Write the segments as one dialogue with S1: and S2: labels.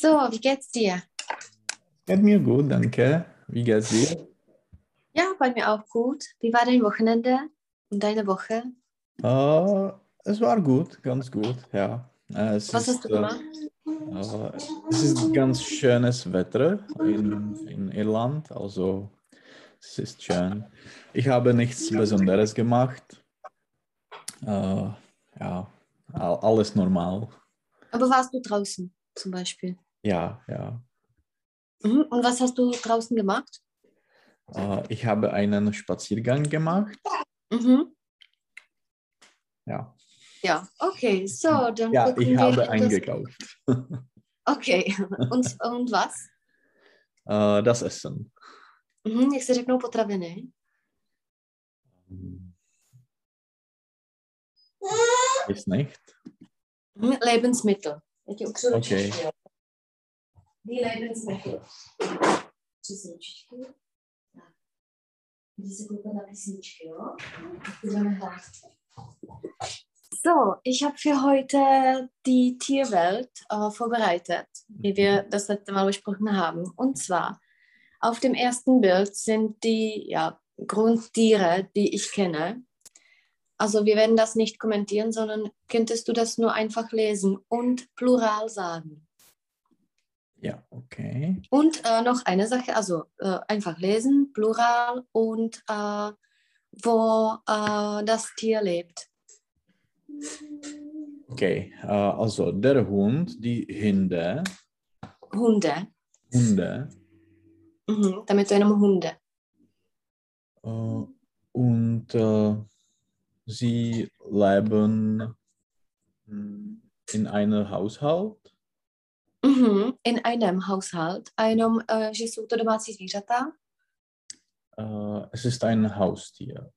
S1: So, wie geht's dir?
S2: Geht mir gut, danke. Wie geht's dir?
S1: Ja, bei mir auch gut. Wie war dein Wochenende und deine Woche?
S2: Äh, es war gut, ganz gut, ja. Äh, es
S1: Was
S2: ist,
S1: hast du gemacht?
S2: äh, es ist ganz schönes Wetter in, in Irland, also es ist schön. Ich habe nichts Besonderes gemacht. Äh, ja, all- alles normal.
S1: Aber warst du draußen zum Beispiel?
S2: Ja, ja.
S1: Mhm. Und was hast du draußen gemacht?
S2: Äh, ich habe einen Spaziergang gemacht.
S1: Mhm.
S2: Ja,
S1: Ja, okay. So, dann
S2: ja ich habe eingekauft.
S1: Okay. Und, und was?
S2: Äh, das Essen.
S1: Mhm. Jak se řeknou potraviny?
S2: Ist nicht.
S1: Mhm. Lebensmittel.
S2: Okay.
S1: Češtiny, jo. Die Lebensmittel. Tři si ručičky. Tak. Jdi se koukat na písničky, jo? Tak budeme hrát. So, ich habe für heute die Tierwelt äh, vorbereitet, wie wir das letzte Mal besprochen haben. Und zwar, auf dem ersten Bild sind die ja, Grundtiere, die ich kenne. Also wir werden das nicht kommentieren, sondern könntest du das nur einfach lesen und plural sagen.
S2: Ja, okay.
S1: Und äh, noch eine Sache, also äh, einfach lesen, plural und äh, wo äh, das Tier lebt.
S2: Okay, äh, also der Hund, die Hunde,
S1: Hunde.
S2: Hunde
S1: Mhm, damit jenom Hunde.
S2: äh, und sie leben mm, in einem Haushalt.
S1: Mhm, in einem Haushalt, einem, äh, že jsou to domácí zvířata.
S2: Äh, es ist ein Haustier.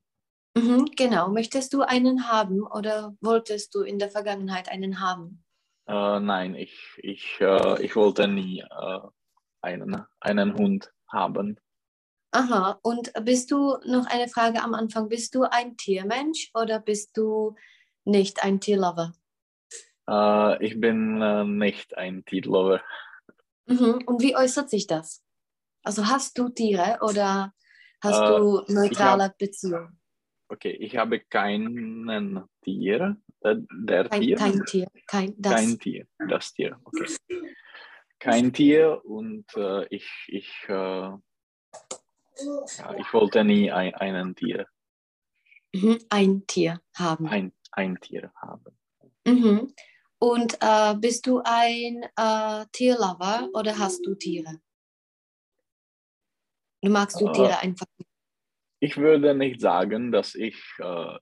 S1: Mhm, genau. Möchtest du einen haben oder wolltest du in der Vergangenheit einen haben?
S3: Äh, nein, ich, ich, äh, ich wollte nie äh, einen, einen Hund haben.
S1: Aha, und bist du, noch eine Frage am Anfang, bist du ein Tiermensch oder bist du nicht ein Tierlover?
S3: Äh, ich bin äh, nicht ein Tierlover.
S1: Mhm. Und wie äußert sich das? Also hast du Tiere oder hast
S3: Äh,
S1: du neutrale Beziehung?
S3: Okay, ich habe keinen Tier. Äh, der
S1: Kein,
S3: Tier?
S1: kein Tier, kein das.
S3: Kein Tier, das Tier, okay. Kein Tier und äh, ich, ich, ja, ich wollte nie ein, einen Tier,
S1: Mhm. ein Tier haben.
S3: ein, ein Tier haben.
S1: Mhm. Und äh, bist du ein äh, Tierlover oder hast du Tiere? Du magst du
S3: Äh,
S1: Tiere einfach?
S3: Ich würde nicht sagen, dass ich äh,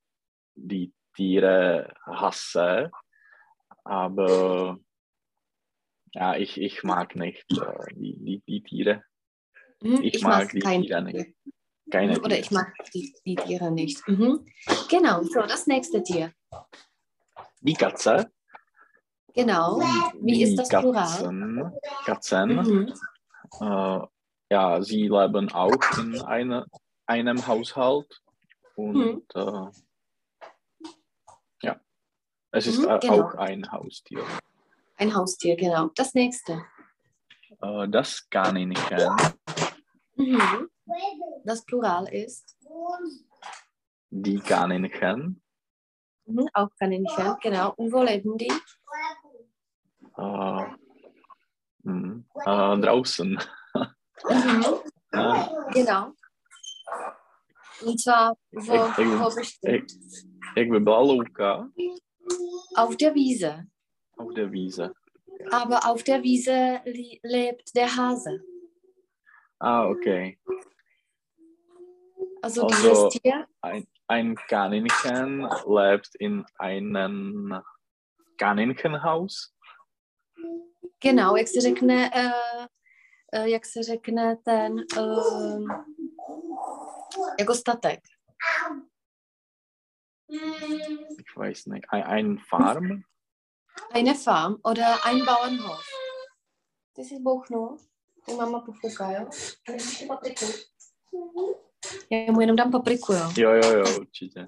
S3: die Tiere hasse, aber ja, ich, ich mag nicht äh, die, die, die Tiere.
S1: Mhm.
S3: Ich, mag, die
S1: kein
S3: Tiere
S1: Tier.
S3: nicht. Keine
S1: Oder
S3: Tiere.
S1: ich mag die, die Tiere nicht. Mhm. Genau, so das nächste Tier.
S3: Die Katze.
S1: Genau. Wie ist das Plural?
S3: Katzen, Katzen
S1: Mhm.
S3: äh, ja, sie leben auch in eine, einem Haushalt und
S1: Mhm.
S3: äh, ja, es ist
S1: Mhm, genau.
S3: auch ein Haustier.
S1: Ein Haustier, genau. Das nächste.
S3: Äh, das Kaninchen,
S1: Mhm. Das Plural ist
S3: die Kaninchen,
S1: mhm. auch Kaninchen, genau. Und wo leben die?
S3: Äh, äh, draußen.
S1: Mhm.
S3: Ja,
S1: Genau. Und zwar, wo,
S3: Ich- ich-
S1: wo bestimmt?
S3: ik ben Luca
S1: Auf der Wiese.
S3: auf der Wiese.
S1: Aber auf der Wiese lebt der Hase.
S3: Ah, okay.
S1: Also,
S3: Also-
S1: dieses Tier.
S3: Ein, ein Kaninchen lebt in einem Kaninchenhaus.
S1: Genau, jak se řekne, uh, jak se řekne ten, uh, jako statek.
S3: Ich weiß nicht. Ein, ein Farm?
S1: Eine Farm oder ein Bauernhof. Ty si bouchnu, ty mama pofouká, jo? A nevíš papriku? Já mu jenom dám papriku, jo?
S3: Jo, jo, jo, určitě.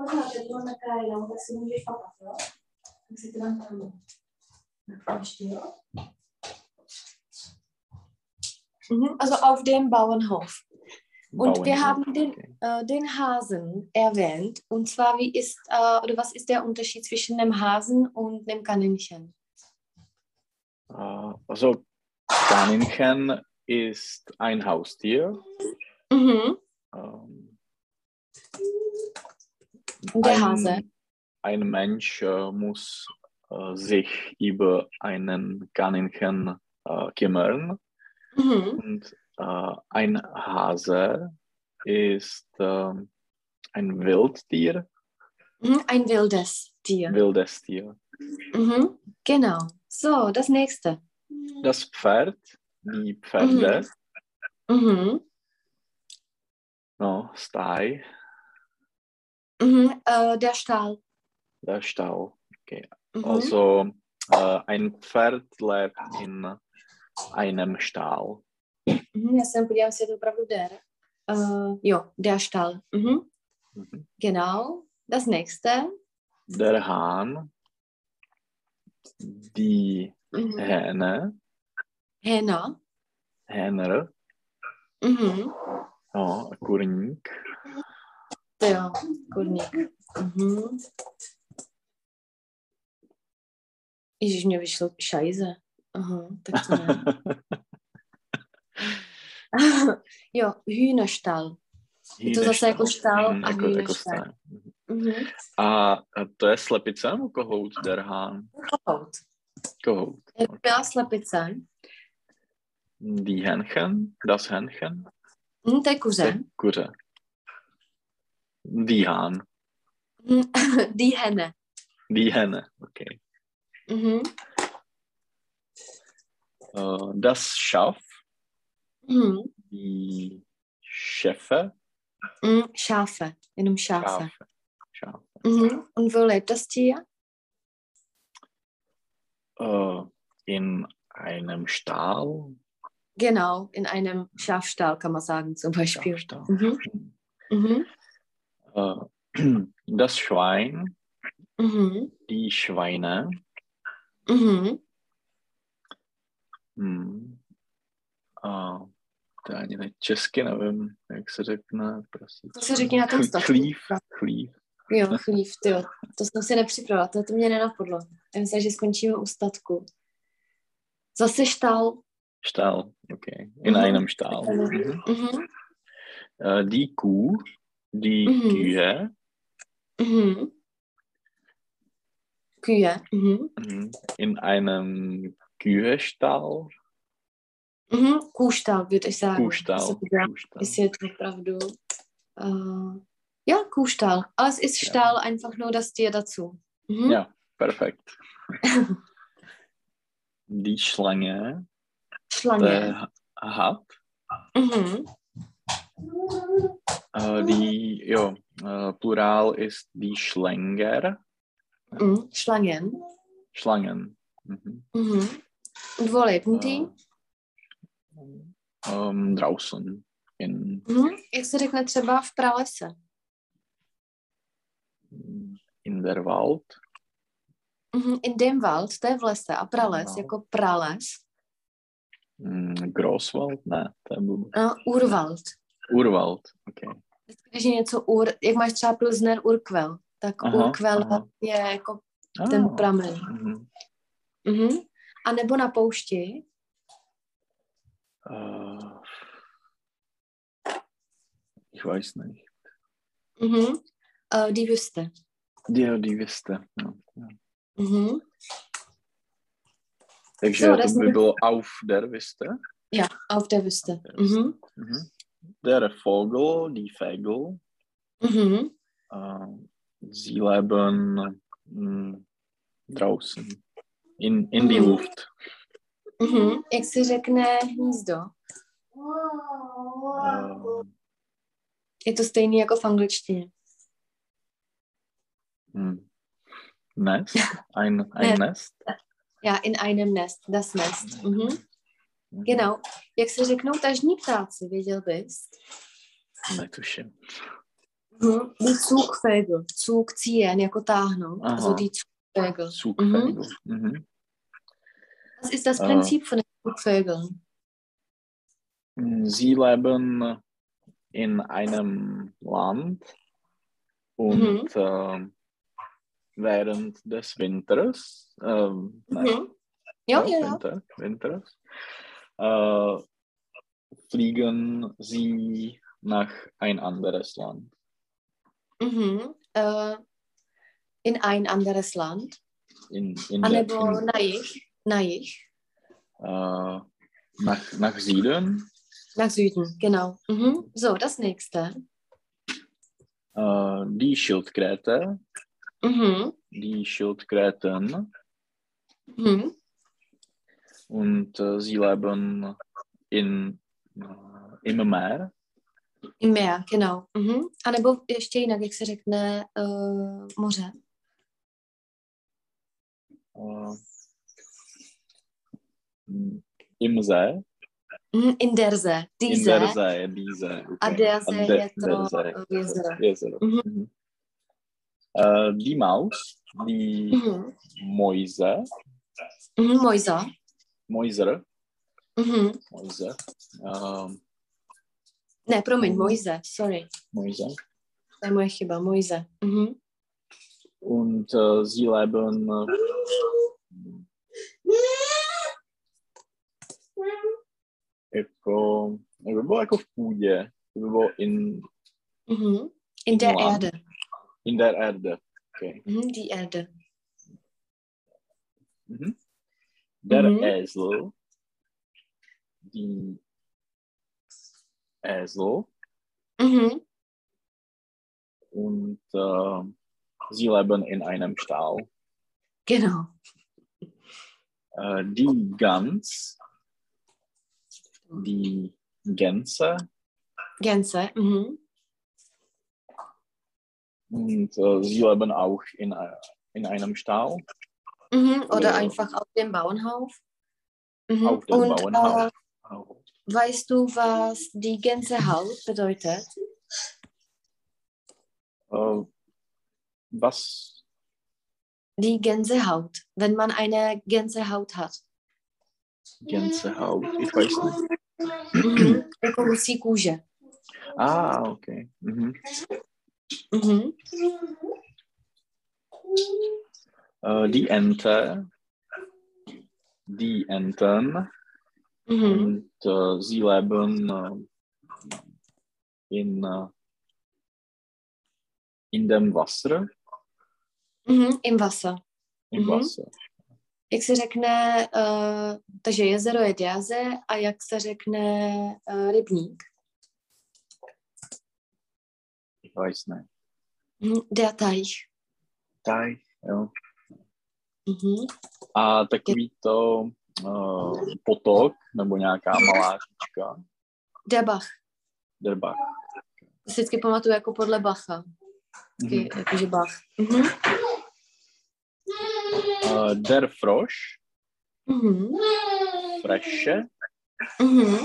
S1: Pořád, je to nakrájenou, tak si můžeš papat, jo? Mhm, Also auf dem Bauernhof. Und wir
S3: Bauernhof,
S1: haben den, äh, den Hasen erwähnt. Und zwar, wie ist, äh, oder was ist der Unterschied zwischen dem Hasen und dem Kaninchen?
S3: Äh, also Kaninchen ist ein Haustier.
S1: Mhm.
S3: Ähm,
S1: Und der
S3: ein,
S1: Hase?
S3: Ein Mensch äh, muss äh, sich über einen Kaninchen äh, kümmern.
S1: Mhm.
S3: Und äh, ein Hase ist ähm, ein Wildtier,
S1: Mhm. Ein wildes Tier.
S3: wildes Tier.
S1: Mhm. Genau. So, das nächste.
S3: Das Pferd, die Pferde,
S1: Mhm.
S3: no, Stall,
S1: Mhm. Äh, der Stall.
S3: der Stall. Okay.
S1: Mhm.
S3: Also äh, ein Pferd lebt in einem Stall.
S1: Mhm. Já jsem podívám, jestli je to opravdu der. Uh, jo, der Stall. Mhm.
S3: Mhm.
S1: Genau. Das nächste.
S3: Der Hahn, die
S1: Mhm.
S3: Hähne,
S1: Hena.
S3: Hähner,
S1: Mhm.
S3: no, kurník,
S1: jo, kurník. Mhm. Ježiš, mě vyšlo šajze. Aha, tak to ne. jo, Hühnerstall. Je to zase jako štál
S3: Mhm,
S1: a
S3: jako, jako stál. Mhm.
S1: Mhm.
S3: A to je slepice nebo kohout, der Hahn?
S1: Kohout.
S3: Kohout.
S1: Jak byla slepice?
S3: Die Hähnchen, das Hähnchen,
S1: Hm, to je kuře.
S3: kuře. Die Hahn,
S1: Hm, Die Henne.
S3: die Henne, okay.
S1: Mhm.
S3: Äh, das Schaf,
S1: Mhm.
S3: die Schäfe,
S1: Mhm. Schafe. Jenom Schafe.
S3: Schafe, Schafe.
S1: Mhm. Und wo lebt das Tier?
S3: Äh, in einem Stall,
S1: Genau, in einem Schafstall kann man sagen, zum Beispiel.
S3: Schafstall.
S1: Mhm. Mhm.
S3: Äh, das Schwein,
S1: Mhm.
S3: die Schweine,
S1: Mhm.
S3: hmm. Uh, to ani ne, česky nevím, jak se řekne. Prostě.
S1: To se řekne na tom statku.
S3: Chlív, chlív.
S1: Jo, chlív, tyjo. To jsem si nepřipravila, to, to mě nenapadlo. Já myslím, že skončíme u statku. Zase štal.
S3: Stall, okay. In
S1: Mhm.
S3: einem Stall. Mhm.
S1: Mhm.
S3: Äh, die Kuh, die
S1: Mhm.
S3: Kühe,
S1: Mhm. Kühe. Mhm.
S3: mhm. in einem Kühestall,
S1: Mhm. Kuhstall, würde ich sagen.
S3: Kuhstall,
S1: ist jetzt opravdu. Uh, ja, Kuhstall. Aber es ist
S3: Ja.
S1: Stall, einfach nur das Tier dazu. Mhm.
S3: Ja, perfekt. die Schlange,
S1: Schlange.
S3: hat,
S1: Mhm.
S3: Äh, die, ja, äh, Plural ist die Schlänger,
S1: Mhm. Schlangen.
S3: Schlangen. Mhm.
S1: Mhm. Und wo leben die?
S3: Ähm, draußen in,
S1: Mhm. Jak se řekne třeba v pralese?
S3: in der Wald.
S1: Mhm. In dem Wald, to je v lese. A prales,
S3: Wald.
S1: jako prales.
S3: Mm, Großwald? Ne, to je.
S1: Uh, Urwald.
S3: Urwald, okay.
S1: Když je něco ur, jak máš třeba Pilsner Urquell, tak
S3: Aha,
S1: Urquell
S3: aha.
S1: je jako ten
S3: Ah,
S1: pramen.
S3: mhm.
S1: Mhm. A nebo na poušti,
S3: Äh, ich weiß nicht.
S1: mhm. uh, die Wüste.
S3: Ja, die Wüste. Ja.
S1: Mhm.
S3: Takže
S1: So,
S3: to by bylo auf der Wüste.
S1: Ja, auf der Wüste.
S3: Auf der Wüste.
S1: Mhm.
S3: Mhm. Der Vogel, die Vögel,
S1: Mhm.
S3: sie leben mm, draußen. In, in die
S1: Mhm.
S3: Luft.
S1: Mhm. Jak se řekne hnízdo?
S3: Äh,
S1: Je to stejný jako v angličtině.
S3: hm. Nest? Ein, ein
S1: Nest.
S3: Nest?
S1: Ja, in einem Nest, das Nest. Mhm.
S3: Mhm.
S1: Genau. Jak se řeknou tažní ptáci, věděl bys?
S3: Netuším.
S1: Mhm. Die Zugvögel. Zug ziehen, jako táhnout.
S3: Aha.
S1: Also die Zugvögel.
S3: Zugvögel. Mhm.
S1: Was ist das
S3: Äh.
S1: Prinzip von den Zugvögeln?
S3: Sie leben in einem Land und ähm, während des Winters, nein,
S1: Mhm. Ja, ja, ja.
S3: Winter, Winters, äh, fliegen sie nach ein anderes Land.
S1: Mhm. Äh, in ein anderes Land.
S3: In, in
S1: A
S3: der-
S1: nebo
S3: in,
S1: na jich. Na jich.
S3: äh, nach, nach Süden.
S1: Nach Süden, genau. Mhm. So, das nächste.
S3: Äh, die Schildkröte,
S1: Mhm.
S3: die Schildkröten
S1: Mhm.
S3: und äh, Sie leben in, äh, im Meer.
S1: Im Meer, genau. Mhm. A nebo ještě jinak, jak se řekne uh, moře.
S3: Äh, uh, Im See.
S1: Mm, in der Zé.
S3: In der Inderze je Díze. Okay.
S1: A Déze
S3: de,
S1: je to jezero.
S3: jezero. Mm-hmm. Uh, die Maus, die
S1: mm-hmm.
S3: Mojze.
S1: Mm-hmm, Mojza.
S3: Mäuser,
S1: Mhm.
S3: Mäuse, ähm,
S1: Ne, promiň. Mojze, sorry.
S3: Mäuse.
S1: To je moje chyba, Mojze. Mhm.
S3: Und äh, sie leben äh, jako, jak by bylo jako v půdě, to by bylo in,
S1: Mhm. In der
S3: Wow.
S1: Erde.
S3: in der Erde. Okay.
S1: Mhm. Die Erde.
S3: Mhm. Der
S1: Mhm.
S3: Esel, die Esel
S1: Mhm.
S3: und äh, sie leben in einem Stall.
S1: Genau.
S3: Äh, die Gans, die Gänse
S1: Gänse. Mhm.
S3: und äh, sie leben auch in, äh, in einem Stall.
S1: Mhm. Oder
S3: Oder-
S1: einfach auf dem Bauernhof. Mhm.
S3: Auf dem
S1: Und
S3: Bauernhof.
S1: Äh, weißt du, was die Gänsehaut bedeutet?
S3: Äh, was?
S1: Die Gänsehaut, wenn man eine Gänsehaut hat.
S3: Gänsehaut? Ich weiß nicht.
S1: Mhm. Kůže.
S3: Ah, okay. Mhm.
S1: Mhm.
S3: Äh, die Ente, die Enten
S1: Mhm.
S3: und äh, sie leben äh, in, äh, in dem Wasser.
S1: Mhm. Im Wasser.
S3: Im
S1: Mhm.
S3: Wasser.
S1: Jak se řekne, uh, takže jezero je diaze a jak se řekne uh, rybník?
S3: Ich weiß nicht.
S1: Der Teich.
S3: Teich, jo.
S1: Mhm.
S3: A takový to uh, potok nebo nějaká malá říčka,
S1: Der Bach.
S3: Derbach.
S1: To si vždycky pamatuju jako podle Bacha.
S3: Mhm.
S1: Mm-hmm. Jakože Bach. Mhm.
S3: Uh, der Frosch,
S1: Mhm.
S3: Fresche,
S1: Mhm.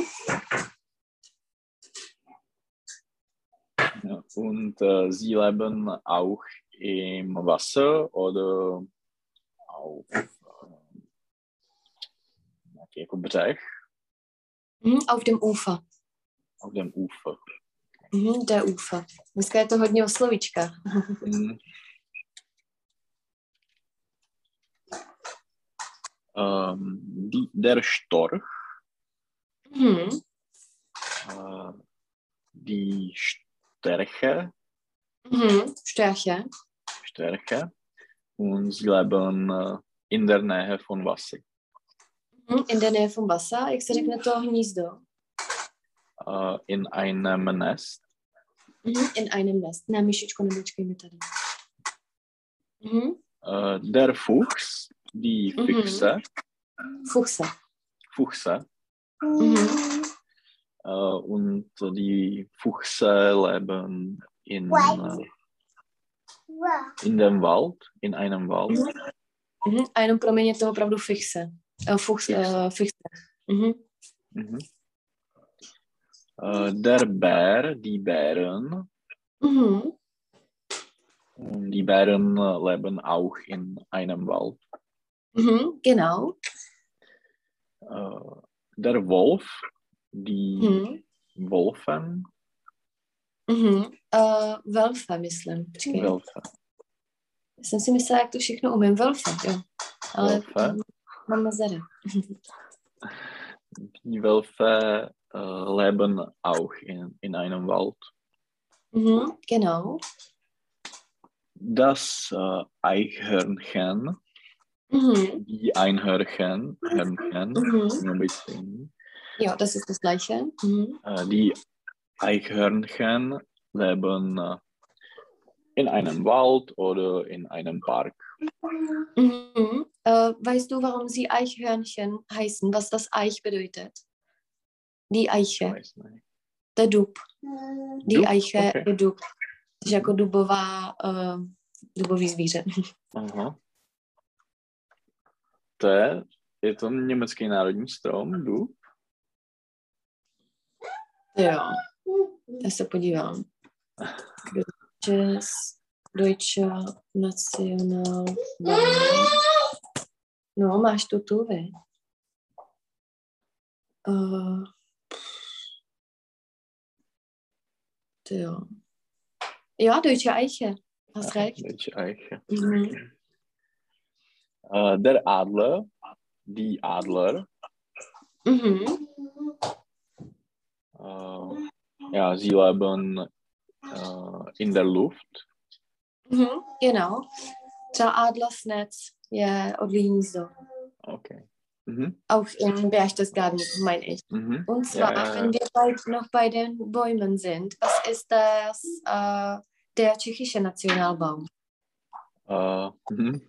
S3: ja, und uh, sie leben auch im Wasser oder auf uh, nějaký jako břeh,
S1: Mhm. Auf dem Ufer.
S3: auf dem Ufer.
S1: Mhm. Der Ufer. Dneska je to hodně o slovíčkách.
S3: Mhm. Ähm, die, der Storch,
S1: Mhm.
S3: äh, die Stärke,
S1: Mhm. Störche.
S3: Stärke und sie leben äh, in der Nähe von Wasser.
S1: Mhm. In der Nähe vom Wasser. Jak se řekne to hnízdo?
S3: Äh, in einem Nest.
S1: Mhm. In einem Nest. Ne, myšičko, nedočkej mi tady. Mhm.
S3: Äh, der Fuchs, die. Füchse,
S1: Fuchse.
S3: Fuchse
S1: Mhm.
S3: äh, und die Fuchse leben in, äh, in dem Wald, in einem Wald.
S1: Mhm. A jenom pro mě je to opravdu fixe. Uh, fuchs, uh, fixe. Mhm.
S3: Mhm. Äh, der Bär, die Bären,
S1: Mhm.
S3: Die Bären leben auch in einem Wald.
S1: Mhm, genau.
S3: Äh, der Wolf, die
S1: Mhm.
S3: Wolfen,
S1: Mhm. Uh, Welfa, myslím. Počkej.
S3: Wölfe.
S1: Jsem si myslela, jak to všechno umím. Welfa, jo. Ale
S3: Welfa.
S1: mám mezery.
S3: Die Wölfe äh, leben auch in, in einem Wald.
S1: Mhm, genau.
S3: Das äh, Eichhörnchen,
S1: Mhm.
S3: die Einhörnchen, Hörnchen,
S1: Mhm.
S3: ein bisschen,
S1: Ja, das ist das Gleiche. Mhm.
S3: äh, die Eichhörnchen leben äh, in einem Wald oder in einem Park.
S1: Mhm. Äh, weißt du, warum sie Eichhörnchen heißen? Was das Eich bedeutet? Die Eiche, der Dub. Die
S3: Dub?
S1: Eiche
S3: Okay.
S1: je dub. Takže jako dubová, uh, dubový zvíře.
S3: Aha. To je, je to německý národní strom, dub?
S1: jo, já se podívám. Deutsches, Deutsche National No, máš tu tu, vy. Uh, ty jo. Jo, Deutsche Eiche. Hast recht.
S3: Deutsche Eiche.
S1: Mhm.
S3: Äh, der Adler, die Adler,
S1: Mhm.
S3: äh, ja, sie leben äh, in der Luft.
S1: Mhm. Genau. Třeba Adlersnetz odlí hnízdo.
S3: Okay. Mhm.
S1: Auch in Berchtesgaden, meine ich.
S3: Mhm.
S1: Und zwar,
S3: Ja, ja, ja.
S1: wenn wir bald noch bei den Bäumen sind, was ist das, äh, der tschechische Nationalbaum?
S3: Äh, mhm.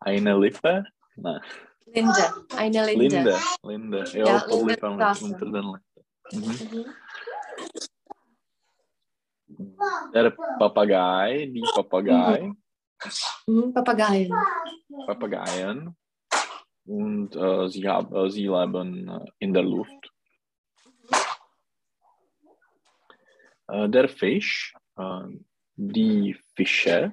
S3: Eine Lippe? Nein.
S1: Linde, eine Linde.
S3: Linde. Linde. Ja,
S1: Ja, Linde
S3: unter den Lippen. Mhm. Der Papagei, die Papagei,
S1: Mhm. Papageien.
S3: Papageien. Und äh, sie, hab, äh, sie leben äh, in der Luft. Äh, der Fisch, äh, die Fische.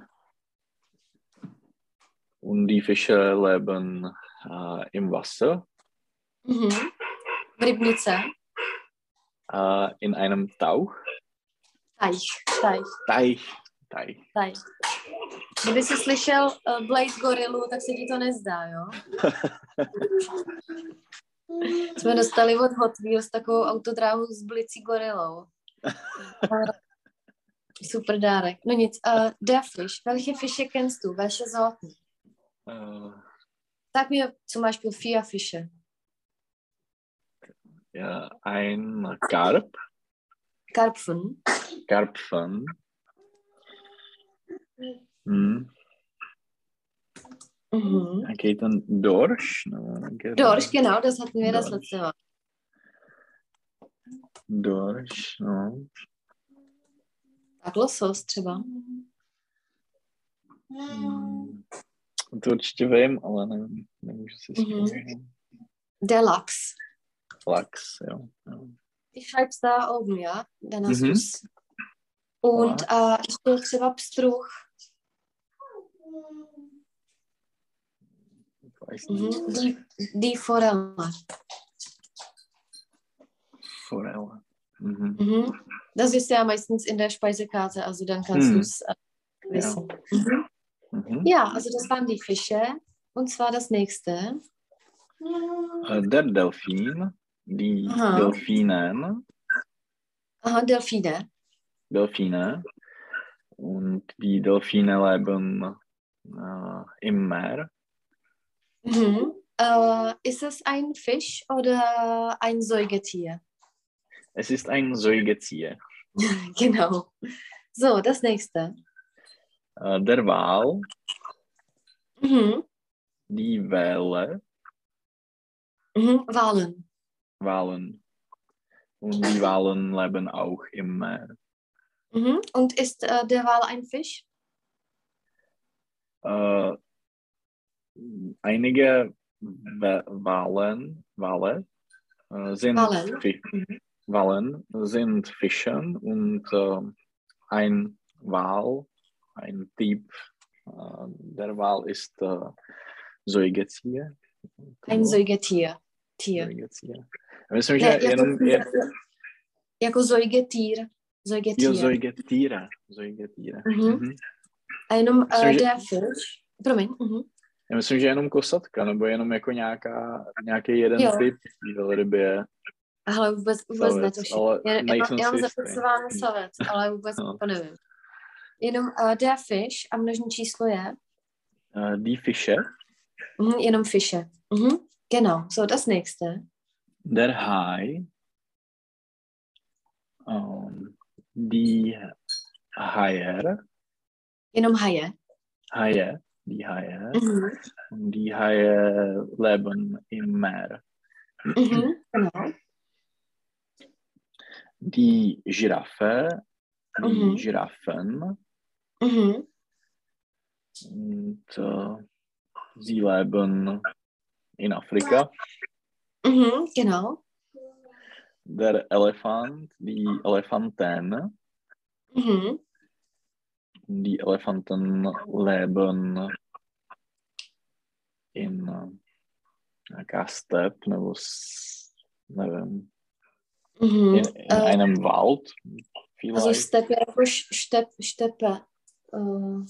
S3: Und die Fische leben äh, im Wasser,
S1: Mhm.
S3: Äh, in einem Tauch,
S1: Teich, Teich,
S3: Teich, Teich.
S1: Teich. Kdyby jsi slyšel uh, Blade Gorilu, tak se ti to nezdá, jo? Jsme dostali od Hot Wheels takovou autodráhu s blicí gorilou. Super dárek. No nic, uh, der Fisch. Welche Fische kennst du? Welche Sorten?
S3: Äh,
S1: Sag mir zum Beispiel vier Fische.
S3: ja, ein Karp,
S1: Karpfen.
S3: Karpfen. Hm.
S1: Mhm.
S3: Geht dann Dorsch? Geht-
S1: Dorsch, genau, das hatten wir das
S3: Dorsch.
S1: letzte Mal.
S3: Dorsch, no.
S1: Tak losos třeba.
S3: Hm. To určitě vím, ale nevím, nemůžu si vzpomenout.
S1: Der Lachs.
S3: Lachs, jo. jo.
S1: Ich schreib's da oben, ja? Dann hast
S3: Mhm.
S1: du's. Und äh, ještě třeba pstruh.
S3: Ich weiß nicht.
S1: Mhm. Die, die Forelle.
S3: Forelle. Mhm.
S1: Mhm. Das ist ja meistens in der Speisekarte, also dann kannst
S3: Mhm.
S1: du's äh, wissen. Mhm.
S3: Mhm.
S1: Ja, also das waren die Fische. Und zwar das nächste.
S3: Äh, Der Delfin, die
S1: Aha.
S3: Delfinen,
S1: Aha, Delfine.
S3: Delfine. Und die Delfine leben äh, im Meer.
S1: Mhm. Äh, ist es ein Fisch oder ein Säugetier?
S3: Es ist ein Säugetier.
S1: genau. So, das nächste.
S3: Äh, Der Wal,
S1: Mhm.
S3: die Wale,
S1: Mhm. Walen.
S3: Walen. Und die Walen leben auch im Meer.
S1: Mhm. Und ist äh, der Wal ein Fisch?
S3: Äh, einige Wa- Walen, Wale äh, sind,
S1: Walen.
S3: Fi
S1: Mhm.
S3: Walen sind Fischen und äh, ein Wal ein Typ äh, der Wahl ist äh, Säugetier.
S1: Ein Säugetier.
S3: Säugetier. Myslím,
S1: Ne,
S3: že
S1: jako,
S3: jenom je,
S1: jako Säugetýr.
S3: jo,
S1: Säugetier.
S3: Säugetiere. Säugetiere.
S1: Mhm.
S3: Mhm.
S1: A jenom
S3: Myslím,
S1: uh,
S3: že-
S1: der Fisch. Promiň. mhm.
S3: Já myslím, že jenom kosatka, nebo jenom jako nějaká, nějaký jeden
S1: Jo.
S3: typ velryby je
S1: Ale vůbec, vůbec
S3: savec,
S1: netuším.
S3: ale
S1: Já, já,
S3: nejsem
S1: já mám zapisován savec, ale vůbec
S3: No.
S1: to nevím. Jenom uh, der Fisch a množní číslo je
S3: Uh, die Fische,
S1: mhm, jenom Fische. Mhm. Genau, so das nächste.
S3: der Hai, um, die Haier,
S1: Jenom Haie.
S3: Haie, die Haie,
S1: Mhm.
S3: die Haie leben im Meer.
S1: Mhm. Genau.
S3: Die Giraffe, die
S1: Mhm.
S3: Giraffen,
S1: Mhm.
S3: und äh, sie leben in Afrika.
S1: Mhm. Genau.
S3: Der Elefant, die Elefanten,
S1: Mhm.
S3: die Elefanten leben in äh, nějaká step nebo s, nevím,
S1: Mhm.
S3: in, in
S1: Äh,
S3: einem Wald
S1: also
S3: vielleicht.
S1: Steppe, jako š- štep, Steppe. Äh,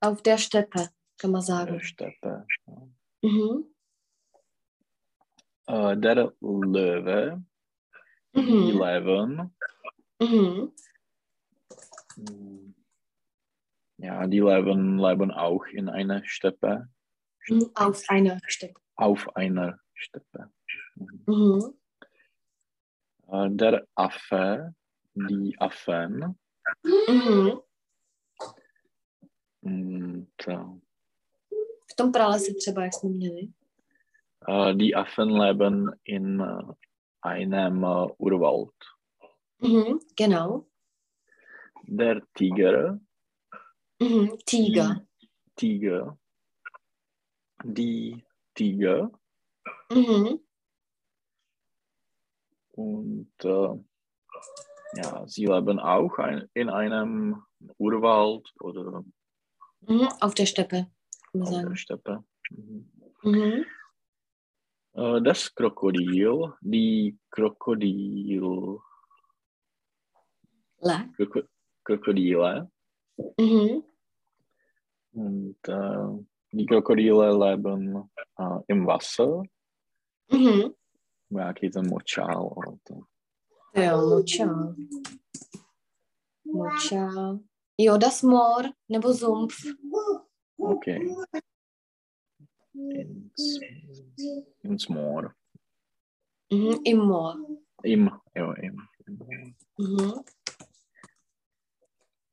S1: auf der Steppe, kann man sagen.
S3: Steppe.
S1: Mhm.
S3: Äh, der Löwe, die
S1: Mhm.
S3: Löwen,
S1: Mhm.
S3: mm, ja, die leben, leben auch in einer Steppe,
S1: Mhm. Auf einer Steppe.
S3: auf einer Steppe. Mhm.
S1: Mhm.
S3: Der Affe, die Affen,
S1: Mhm.
S3: und, äh,
S1: V tom pralese třeba, jak jsme měli.
S3: Äh, die Affen leben in einem äh, Urwald.
S1: Mhm. Genau.
S3: Der Tiger,
S1: Mhm. Tiger.
S3: Tiger, die Tiger
S1: Mhm.
S3: und äh, ja, sie leben auch ein, in einem Urwald oder
S1: Mhm. Auf der Steppe,
S3: auf der
S1: sagen.
S3: Steppe. Mhm. Äh, das Krokodil, die Krokodil,
S1: Le.
S3: Kroko Krokodile
S1: Mhm.
S3: und äh, die Krokodile leben äh, im Wasser,
S1: Mhm.
S3: nějaký ten močál. to-
S1: Jo, močál. Močál. Jo, das Moor, nebo Sumpf.
S3: OK. Ins, Moor.
S1: Mhm. Im Moor.
S3: Im, jo, im. im Moor.
S1: Mhm.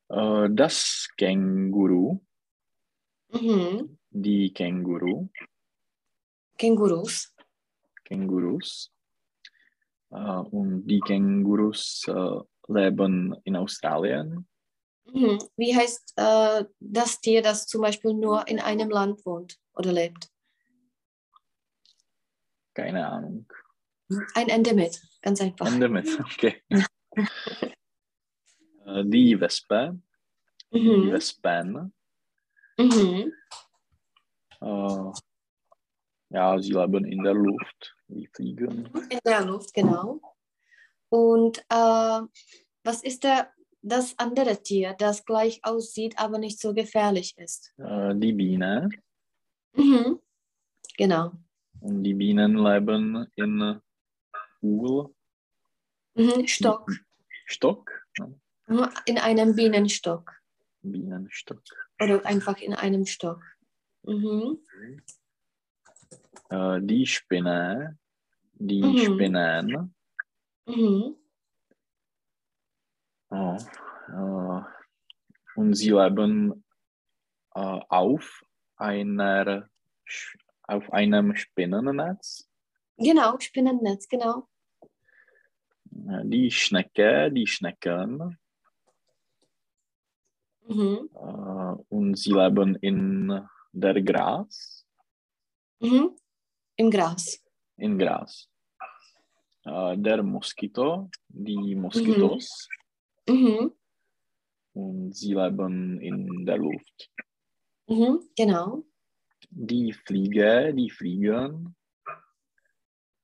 S3: Äh, das Känguru,
S1: Mhm.
S3: die Känguru,
S1: Kängurus.
S3: Kängurus. Äh, und die Kängurus äh, leben in Australien.
S1: Mhm. Wie heißt das Tier, das zum Beispiel nur in einem Land wohnt oder lebt?
S3: Keine Ahnung.
S1: Ein Endemit, ganz einfach.
S3: Ende mit. Okay. Die Wespe, die
S1: Mhm.
S3: Wespen.
S1: Mhm.
S3: Äh, ja, sie leben in der Luft. Die fliegen.
S1: In der Luft, genau. Und äh, was ist der, das andere Tier, das gleich aussieht, aber nicht so gefährlich ist?
S3: Äh, die Biene.
S1: Mhm. Genau.
S3: Und die Bienen leben in Uhl.
S1: Mhm. Stock.
S3: Stock.
S1: Mhm. In einem Bienenstock.
S3: Bienenstock.
S1: Oder einfach in einem Stock. Mhm.
S3: Äh, die Spinne. Die
S1: Mhm.
S3: Spinnen.
S1: Mhm.
S3: Oh, äh, und sie leben äh, auf einer auf einem Spinnennetz.
S1: Genau, Spinnennetz, genau.
S3: Die Schnecke, die Schnecken.
S1: Mhm.
S3: Äh, und sie leben in der Gras.
S1: Mhm. Im Gras.
S3: In Gras. Äh, der Moskito, die Moskitos.
S1: Mhm.
S3: und sie leben in der Luft.
S1: Mhm, genau.
S3: Die Fliege, die fliegen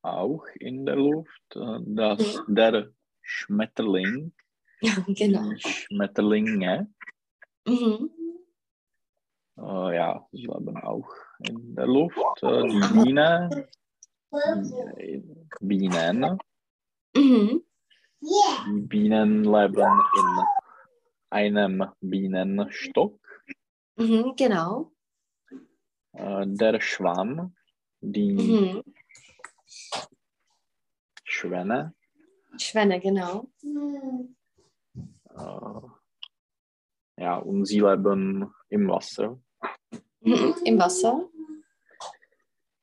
S3: auch in der Luft. Das, der Schmetterling,
S1: Ja, genau.
S3: Schmetterlinge,
S1: Mhm.
S3: äh, ja, sie leben auch in der Luft. Äh, Die Biene, die Bienen,
S1: Mhm.
S3: die Bienen leben in einem Bienenstock.
S1: Mhm, genau.
S3: Äh, Der Schwamm, die
S1: Mhm.
S3: Schwäne,
S1: Schwäne, genau.
S3: äh, ja, und sie leben im Wasser.
S1: Mhm. Im Wasser.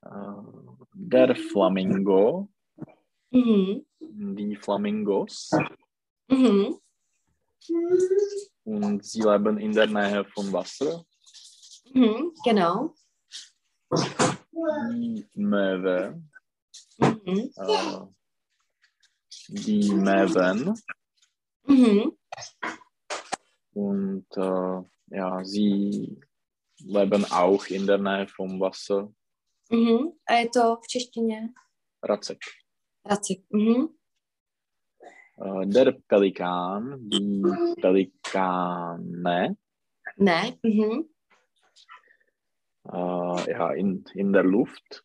S3: Äh, Der Flamingo,
S1: Mhm.
S3: die Flamingos,
S1: Mhm.
S3: und sie leben in der Nähe von Wasser.
S1: Genau.
S3: Die Möwe,
S1: Mhm.
S3: äh, die Möwen,
S1: Mhm.
S3: und äh, ja, sie leben auch in der Nähe vom Wasser.
S1: Mhm. A je to v češtině?
S3: Racek.
S1: Racek. Mhm.
S3: Äh, Der Pelikan, die Pelikane,
S1: Ne. Mhm.
S3: Äh, ja, in, in der Luft.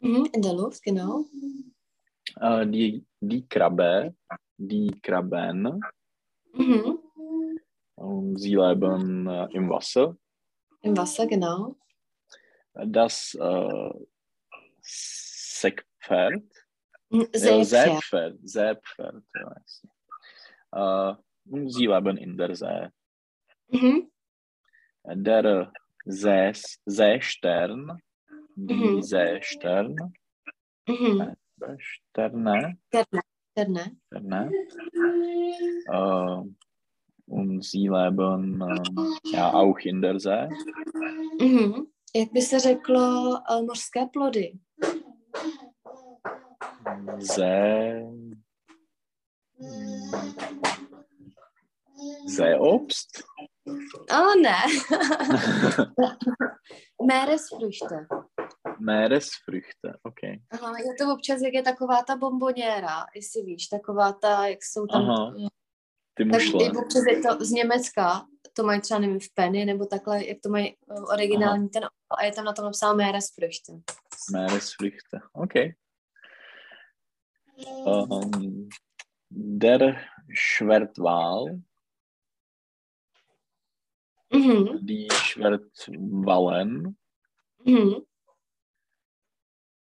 S1: Mhm. In der Luft, genau.
S3: Äh, die, die Krabbe, die Krabben,
S1: Mhm.
S3: und sie leben äh, im Wasser.
S1: Im Wasser, genau.
S3: Das äh, Seepferd,
S1: Mhm.
S3: äh,
S1: Seepferd.
S3: Seepferd, ja. Äh, und sie leben in der See.
S1: Mhm.
S3: Der See, Seestern, die
S1: Mhm.
S3: Seestern,
S1: Mhm.
S3: Sterne,
S1: Sterne. Sterne.
S3: Sterne, äh, und sie leben äh, ja auch in der See.
S1: Mhm. Jak by se řeklo uh, mořské plody?
S3: See, Seeobst?
S1: Oh, ne. Meeresfrüchte.
S3: Meeresfrüchte, okay.
S1: Aha, je to občas, jak je taková ta bomboněra, jestli víš, taková ta, jak jsou tam...
S3: Aha. Ty
S1: Tak
S3: mušle.
S1: i občas je to z Německa, to mají třeba, nevím, v Penny, nebo takhle, jak to mají eh, originální ten, a je tam na tom napsáno Meeresfrüchte.
S3: Meeresfrüchte, okay. Ähm, der Schwertwal,
S1: Mhm.
S3: die
S1: Mhm.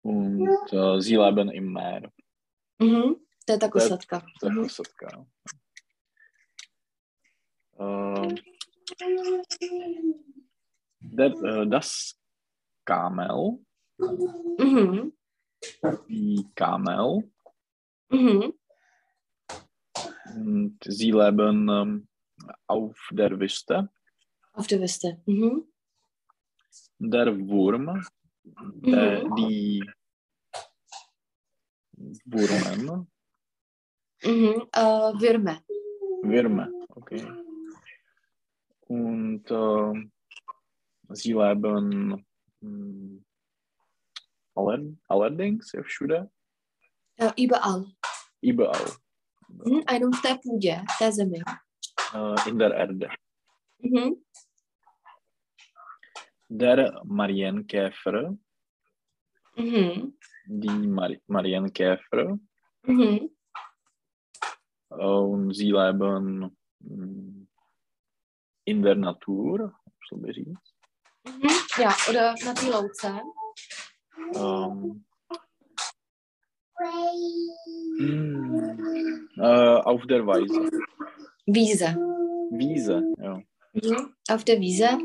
S3: und äh, sie leben im Meer.
S1: Mhm. To je ta kosatka.
S3: To je
S1: Mhm.
S3: kosatka. Ähm, der, äh, das Kamel,
S1: Mhm.
S3: die Kamel,
S1: Mhm.
S3: und sie leben ähm, auf der Wüste.
S1: Auf der Wüste. Mhm.
S3: Der Wurm, der,
S1: Mhm.
S3: die Wurmen,
S1: Mhm. Uh, Würme.
S3: Würmer, okay. Und ähm, sie leben hm, aller, allerdings ja všude,
S1: Uh, überall.
S3: überall
S1: Mhm. A jenom v té půdě, v té zemi.
S3: äh, in der Erde.
S1: Mhm.
S3: Der Marienkäfer,
S1: Mhm.
S3: die Mar Marienkäfer,
S1: Mhm.
S3: und sie leben hm, in der Natur, so by říct.
S1: Mhm. Ja, oder na té louce.
S3: Ähm, hm, äh, auf der Weise.
S1: Víze.
S3: Wiese, ja.
S1: Mhm. Auf der Wiese.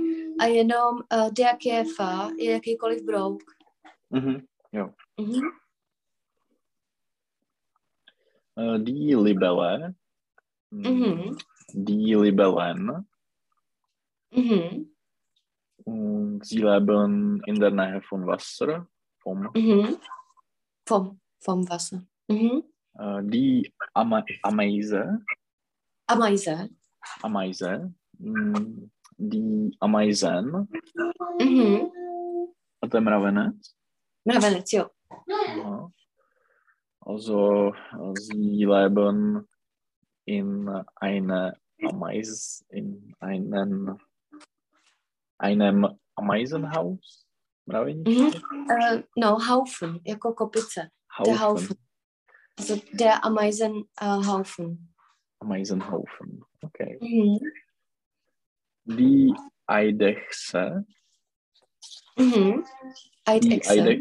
S1: A jenom uh, der Käfer je jakýkoliv brouk.
S3: Mhm.
S1: Mhm.
S3: Äh, die Libelle, hm,
S1: Mhm.
S3: die Libellen,
S1: Mhm.
S3: und sie leben in der Nähe von Wasser, vom,
S1: Mhm. Vom, vom Wasser. Mhm.
S3: äh, die Ama Ameise,
S1: Ameise.
S3: Ameise. Mm, Die Ameisen.
S1: Mhm.
S3: A to je mravenec.
S1: Mravenec, jo.
S3: Aha. Also, sie leben in eine Ameis, in einen, einem Ameisenhaus. Mraveničky?
S1: Mhm. Äh, no, Haufen, jako kopice. Der Haufen. Also der Ameisenhaufen. Haufen.
S3: Ameisenhaufen. Okay.
S1: mhm.
S3: Die Eidechse.
S1: Mhm. Eidechse.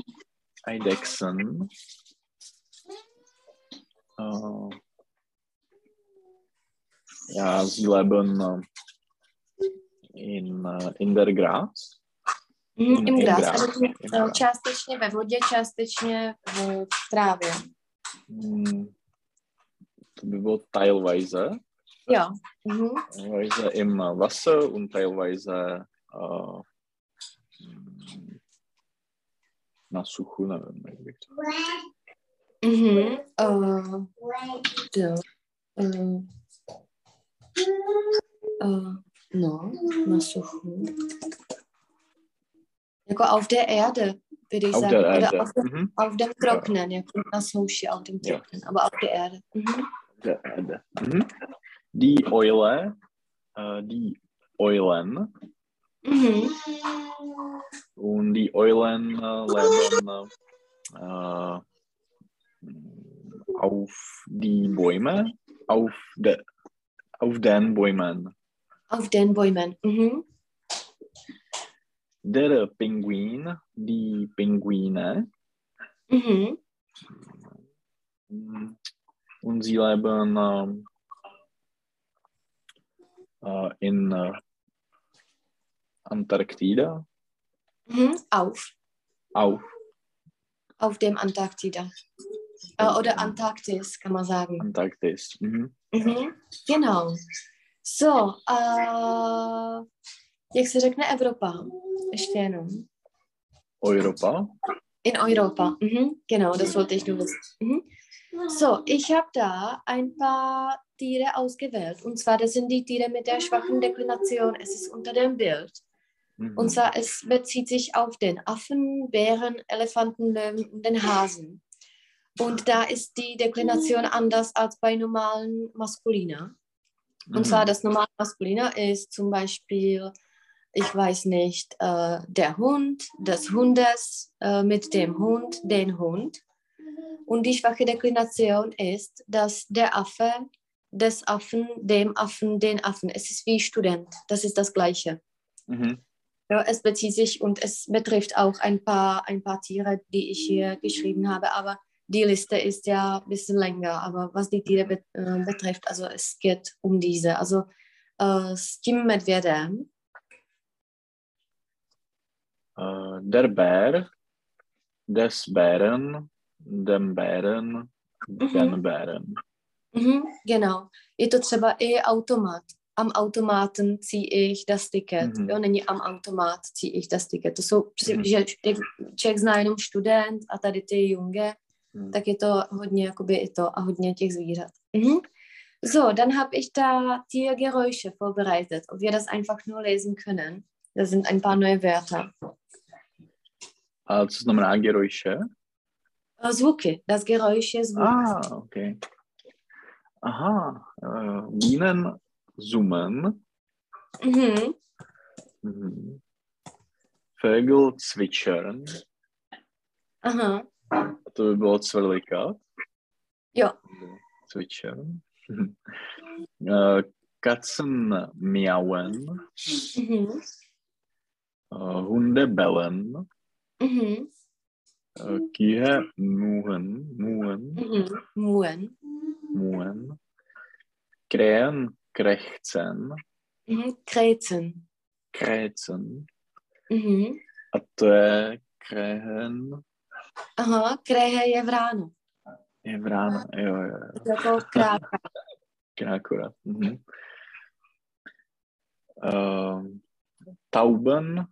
S3: Eidechsen. Uh, ja, sie leben eh, in, eh, mhm, in der Gras.
S1: In,
S3: in
S1: gras, ale částečně ve vodě, částečně v trávě.
S3: Hmm, to by bylo Tileweiser.
S1: Jo. Mhm.
S3: Teilweise im Wasser und teilweise äh, na suchu, nevím, jak bych to...
S1: Mhm. Uh, jo. Uh, uh, no, na suchu. Jako auf der Erde, würde ich
S3: Auf
S1: sagen.
S3: der
S1: Oder
S3: Erde.
S1: auf, dem-
S3: Mhm.
S1: auf dem Trocknen, jako na souši, auf dem
S3: Ja.
S1: Trocknen, aber auf der Erde. Mhm.
S3: Der Erde. Mhm. Die Eule, äh, die Eulen
S1: Mhm.
S3: und die Eulen äh, leben äh, auf die Bäume, auf, de, auf den Bäumen.
S1: Auf den Bäumen. Mhm.
S3: Der Pinguin, die Pinguine
S1: Mhm.
S3: und sie leben äh, in äh, Antarktida
S1: Mhm. Auf.
S3: auf
S1: Auf dem Antarktida. Äh, oder Antarktis, kann man sagen.
S3: Antarktis. Mhm.
S1: Mhm. Genau. So, uh, jak se řekne Evropa? Ještě jenom.
S3: Europa.
S1: In Europa. Mhm. Genau, das wollte ich nur wissen. Mhm. So, ich habe da ein paar Tiere ausgewählt. Und zwar, das sind die Tiere mit der schwachen Deklination. Es ist unter dem Bild.
S3: Mhm.
S1: Und zwar, es bezieht sich auf den Affen, Bären, Elefanten, Löwen und den Hasen. Und da ist die Deklination anders als bei normalen Maskulina. Und zwar das normale Maskulina ist zum Beispiel, ich weiß nicht, äh, der Hund, des Hundes, äh, mit dem Hund, den Hund. Und die schwache Deklination ist, dass der Affe, des Affen, dem Affen, den Affen. Es ist wie Student. Das ist das Gleiche.
S3: Mhm.
S1: Ja, es bezieht sich und es betrifft auch ein paar, ein paar Tiere, die ich hier geschrieben habe. Aber die Liste ist ja ein bisschen länger. Aber was die Tiere bet äh, betrifft, also es geht um diese. Also äh, s tím medvědem,
S3: Äh, der Bär, des Bären, dem Bären, den Bären.
S1: Mhm, genau. Je to třeba i automat. Am Automaten ziehe ich das Ticket.
S3: Mhm.
S1: Jo, není am Automat ziehe ich das Ticket. To jsou,
S3: Mhm.
S1: že člověk zná jenom student a tady ty Junge,
S3: Mhm.
S1: tak je to hodně jakoby i to a hodně těch zvířat. Mhm. So, dann habe ich da Tiergeräusche vorbereitet, ob wir das einfach nur lesen können. Da sind ein paar neue Wörter.
S3: A co znamená Geräusche?
S1: Äh, Zvuky, das Geräusch je zvuk.
S3: Ah, okay. Aha, äh, Bienen summen,
S1: Mhm.
S3: mhm. Vögel zwitschern,
S1: Aha,
S3: to by bylo cvrlikat.
S1: jo.
S3: Zwitschern. Äh, Katzen miauen,
S1: Mhm.
S3: äh, Hunde bellen,
S1: Mhm.
S3: 기회 무한
S1: 무한 무한
S3: muhen. Krén krechcen.
S1: Mm-hmm. Krécen.
S3: Krécen.
S1: Mm-hmm.
S3: A to je Krehen.
S1: Aha, Krehe je v ránu.
S3: Je v ránu, jo, jo. jo.
S1: Jako kráka.
S3: Krákura. Mhm. Ehm, mm-hmm. Uh, tauben,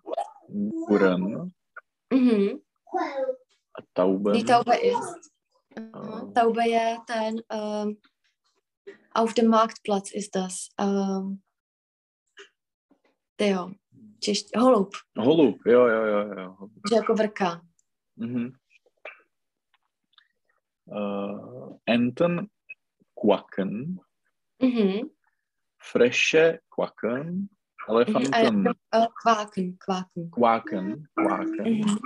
S3: buren.
S1: Mm-hmm
S3: a Tauben,
S1: Die Taube ist.
S3: Oh.
S1: Taube je ten, um, Auf dem Marktplatz ist das. Ähm, Teo. Češ, holub,
S3: Holub, jo, jo, jo, jo.
S1: že jako vrká.
S3: Mhm. Uh, enten quacken,
S1: Mhm.
S3: fresche quacken, elefanten
S1: Äh, quaken, quaken.
S3: quaken, quaken,
S1: Mhm.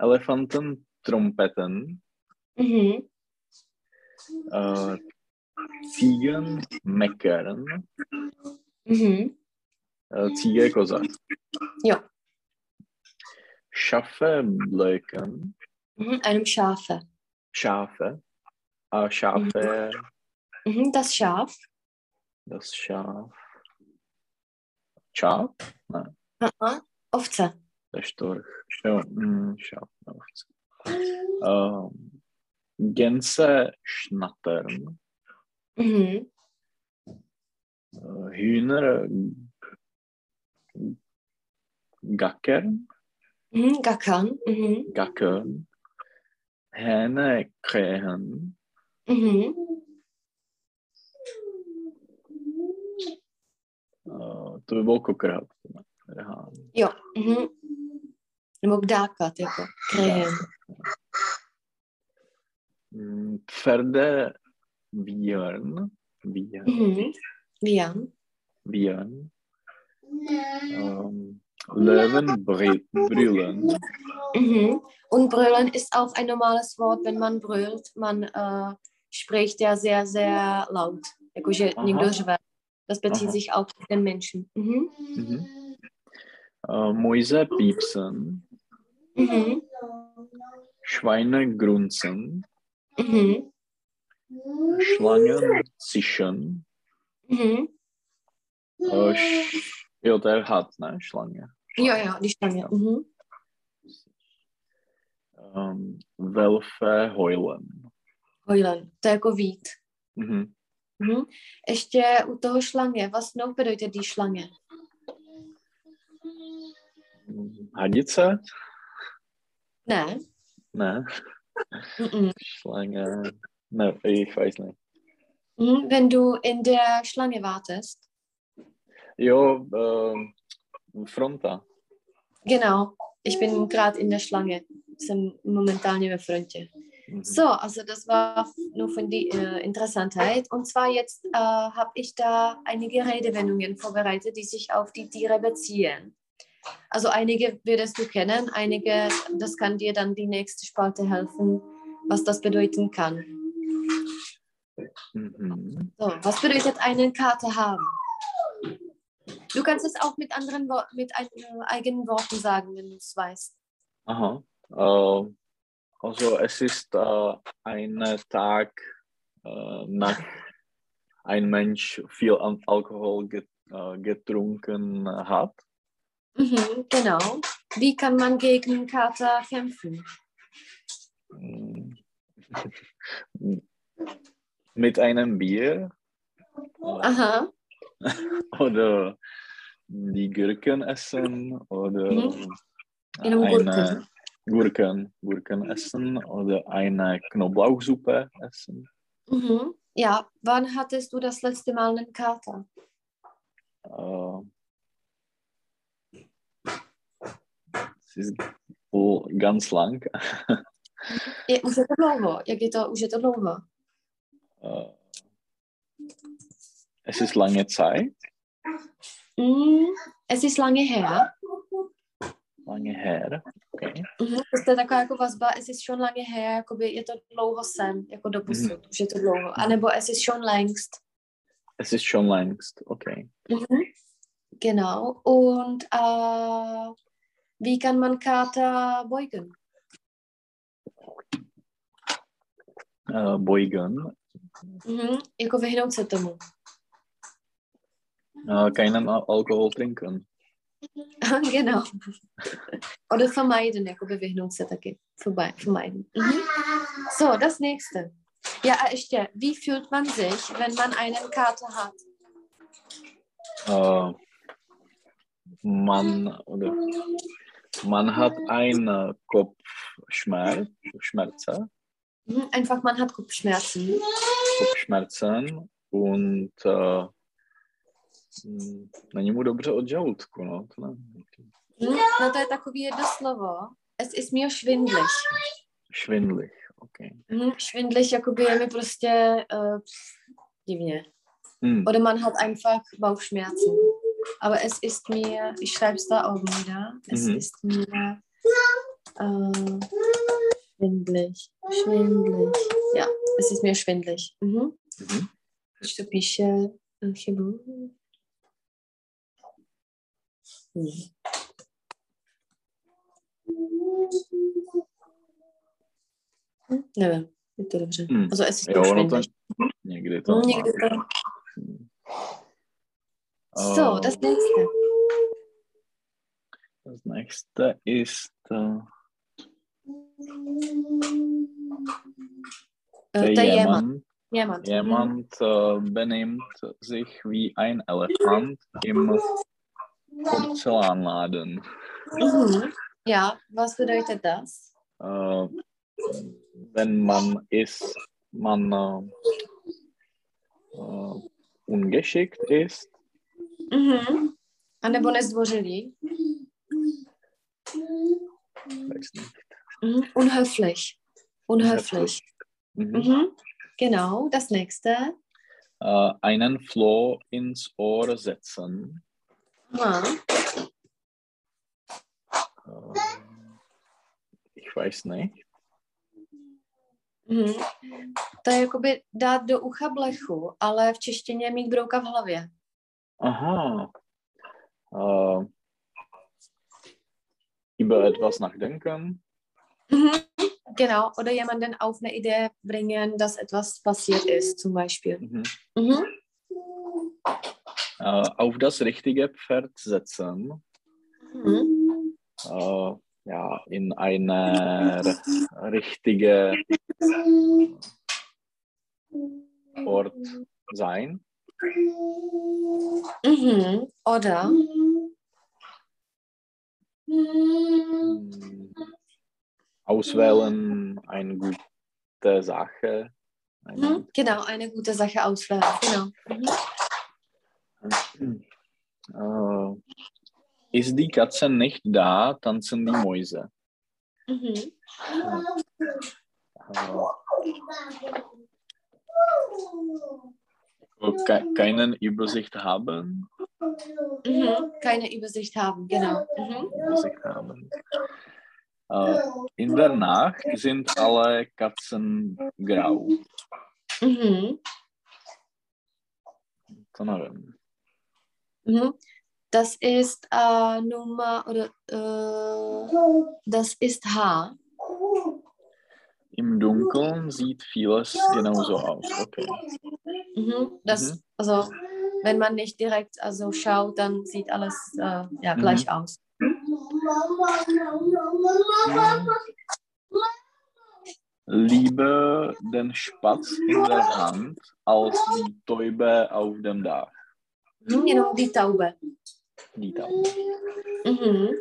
S3: elefanten trumpeten,
S1: Mhm.
S3: uh, Ziegen meckern,
S1: Mhm.
S3: uh, Ziege koza.
S1: Ja.
S3: Schafe blöken,
S1: Mhm. Einem Schafe.
S3: Schafe, uh, Schafe,
S1: Mhm. Das Schaf.
S3: das Schaf, Schaf, Nein,
S1: Aha. Ovce.
S3: der Storch, jo, mm, Schaf, Ehm, uh, Gänseschnattern. Mm.
S1: Mm-hmm.
S3: Uh, ehm, Hühner. Gackern.
S1: Mm, mm-hmm. gackern. Mm.
S3: Mm-hmm. Gackern. Hähnekrähen.
S1: Mm.
S3: Uh, ehm, du var kokar
S1: Ja. Mm. Nebo kdákat, jako kréhem.
S3: Mm, Pferde Björn, Björn,
S1: Mhm. Jan.
S3: Björn, um, Löwen brüllen,
S1: Mhm. Und brüllen ist auch ein normales Wort, wenn man brüllt. Man äh, spricht ja sehr, sehr laut. Jakože
S3: Aha.
S1: někdo řve. Das bezieht
S3: Aha.
S1: sich auch auf den Menschen. Mhm.
S3: mhm. uh, Mäuse piepsen,
S1: Mhm.
S3: Schweinegrunzen.
S1: Mhm.
S3: Schlangen
S1: Mhm.
S3: Uh, eh, š... Jo, to je had, ne? Šlaně.
S1: Jo, jo, když tam je.
S3: Um, mm-hmm. Velfe
S1: ehm, Hojlen. Hojlen, to je jako vít.
S3: Mhm.
S1: Mhm. Ještě u toho šlange, vlastně dojde dý šlange.
S3: Hadice?
S1: Ne.
S3: Ne,
S1: Mhm.
S3: Schlange, ne, ich weiß nicht.
S1: Mhm. Wenn du in der Schlange wartest.
S3: Jo, um, fronta.
S1: Genau. Ich bin gerade in der Schlange. Jsem momentálně ve frontě.
S3: Mhm.
S1: So, also das war nur von die äh, Interessantheit. Und zwar jetzt äh, habe ich da einige Redewendungen vorbereitet, die sich auf die Tiere beziehen. Also einige würdest du kennen, einige, das kann dir dann die nächste Spalte helfen, was das bedeuten kann.
S3: Mhm.
S1: So, was bedeutet einen Kater haben? Du kannst es auch mit anderen mit äh, eigenen Worten sagen, wenn du es weißt.
S3: Aha. Uh, also es ist uh, ein Tag, uh, nach ein Mensch viel Al Alkohol get uh, getrunken hat.
S1: Mhm, genau. Wie kann man gegen Kater kämpfen?
S3: Mit einem Bier
S1: Aha.
S3: oder die Gurken essen oder
S1: Mhm.
S3: Eine
S1: Gurken.
S3: Gurken, Gurken essen oder eine Knoblauchsuppe essen.
S1: Mhm. Ja, wann hattest du das letzte Mal einen Kater?
S3: Uh, es ist wohl ganz lang.
S1: Je, už je to dlouho. Jak je to? Už je to dlouho.
S3: Uh, es ist lange Zeit,
S1: Mm, es ist lange her.
S3: lange her. Okay.
S1: Mhm. To je taková jako vazba, es ist schon lange her, jakoby je to dlouho sem, jako do posud, už je to dlouho. A nebo es ist schon längst.
S3: Es ist schon längst. Okay.
S1: Mhm. Genau. Und äh, wie kann man Kater beugen?
S3: Uh, beugen.
S1: Mhm. Jako vyhnout se tomu.
S3: Uh, keinen Al Alkohol trinken.
S1: genau. Oder vermeiden, jakoby vyhnout se taky. Vermeiden. Mhm. So, das nächste. Ja, ještě, wie fühlt man sich, wenn man einen Kater hat?
S3: Uh, man oder man hat einen Kopfschmerz, Schmerzen,
S1: Mhm. Einfach, man hat Kopfschmerzen.
S3: Kopfschmerzen und uh, není mu dobře od žaludku, no. To nevím.
S1: Hm, No to je takový jedno slovo. Es ist mir schwindlig.
S3: Schwindlig, okay.
S1: Hm, Schwindlig, jakoby je mi prostě uh, divně.
S3: Hm.
S1: Oder man hat einfach Bauchschmerzen. Aber es ist mir, ich schreibe es da oben wieder, es
S3: Mhm.
S1: ist mir äh, schwindlig. Schwindlig. Ja, es ist mir schwindlig. Mhm.
S3: Mhm.
S1: Je to dobře.
S3: Hm.
S1: Also es ist
S3: to
S1: schwindlig.
S3: někdy to
S1: někdy to... So, das nächste.
S3: das nächste ist äh,
S1: Äh, der jemand.
S3: jemand,
S1: Jemand.
S3: jemand äh, benimmt sich wie ein Elefant im Porzellanladen.
S1: Mhm. Ja, was bedeutet das?
S3: Äh, wenn man ist, man äh, äh, ungeschickt ist,
S1: Mhm. A nebo
S3: nicht.
S1: Mhm. Unhöflich. Unhöflich.
S3: Mhm.
S1: Genau, das nächste.
S3: Äh, einen Floh ins Ohr setzen.
S1: Aha.
S3: Äh, ich weiß nicht.
S1: Mhm. To je jakoby dát do ucha blechu, ale v češtině mít brouka v hlavě.
S3: Aha. Äh, über etwas nachdenken.
S1: Mhm. Genau, oder jemanden auf eine Idee bringen, dass etwas passiert ist, zum Beispiel.
S3: Mhm.
S1: Mhm.
S3: Äh, auf das richtige Pferd setzen.
S1: Mhm.
S3: Äh, ja, in einer richtige Ort sein.
S1: Mhm. Oder
S3: Auswählen eine gute Sache. Eine,
S1: mhm. genau eine gute Sache auswählen. Genau. Mhm.
S3: Äh, ist die Katze nicht da, tanzen die Mäuse.
S1: Mhm.
S3: Äh, ke keinen Übersicht haben.
S1: Mhm. Keine Übersicht haben, genau. Mhm.
S3: Übersicht haben. Äh, in der Nacht sind alle Katzen grau.
S1: Mhm. Mhm. Das ist äh, Nummer oder äh, das ist H.
S3: Im Dunkeln sieht vieles genauso aus. Okay.
S1: Mhm. Das,
S3: Mhm.
S1: Also wenn man nicht direkt also schaut, dann sieht alles äh, ja,
S3: Mhm.
S1: gleich aus.
S3: Lieber den Spatz in der Hand als die Taube auf dem Dach.
S1: Mhm. Jenom die Taube.
S3: Die Taube.
S1: Mhm.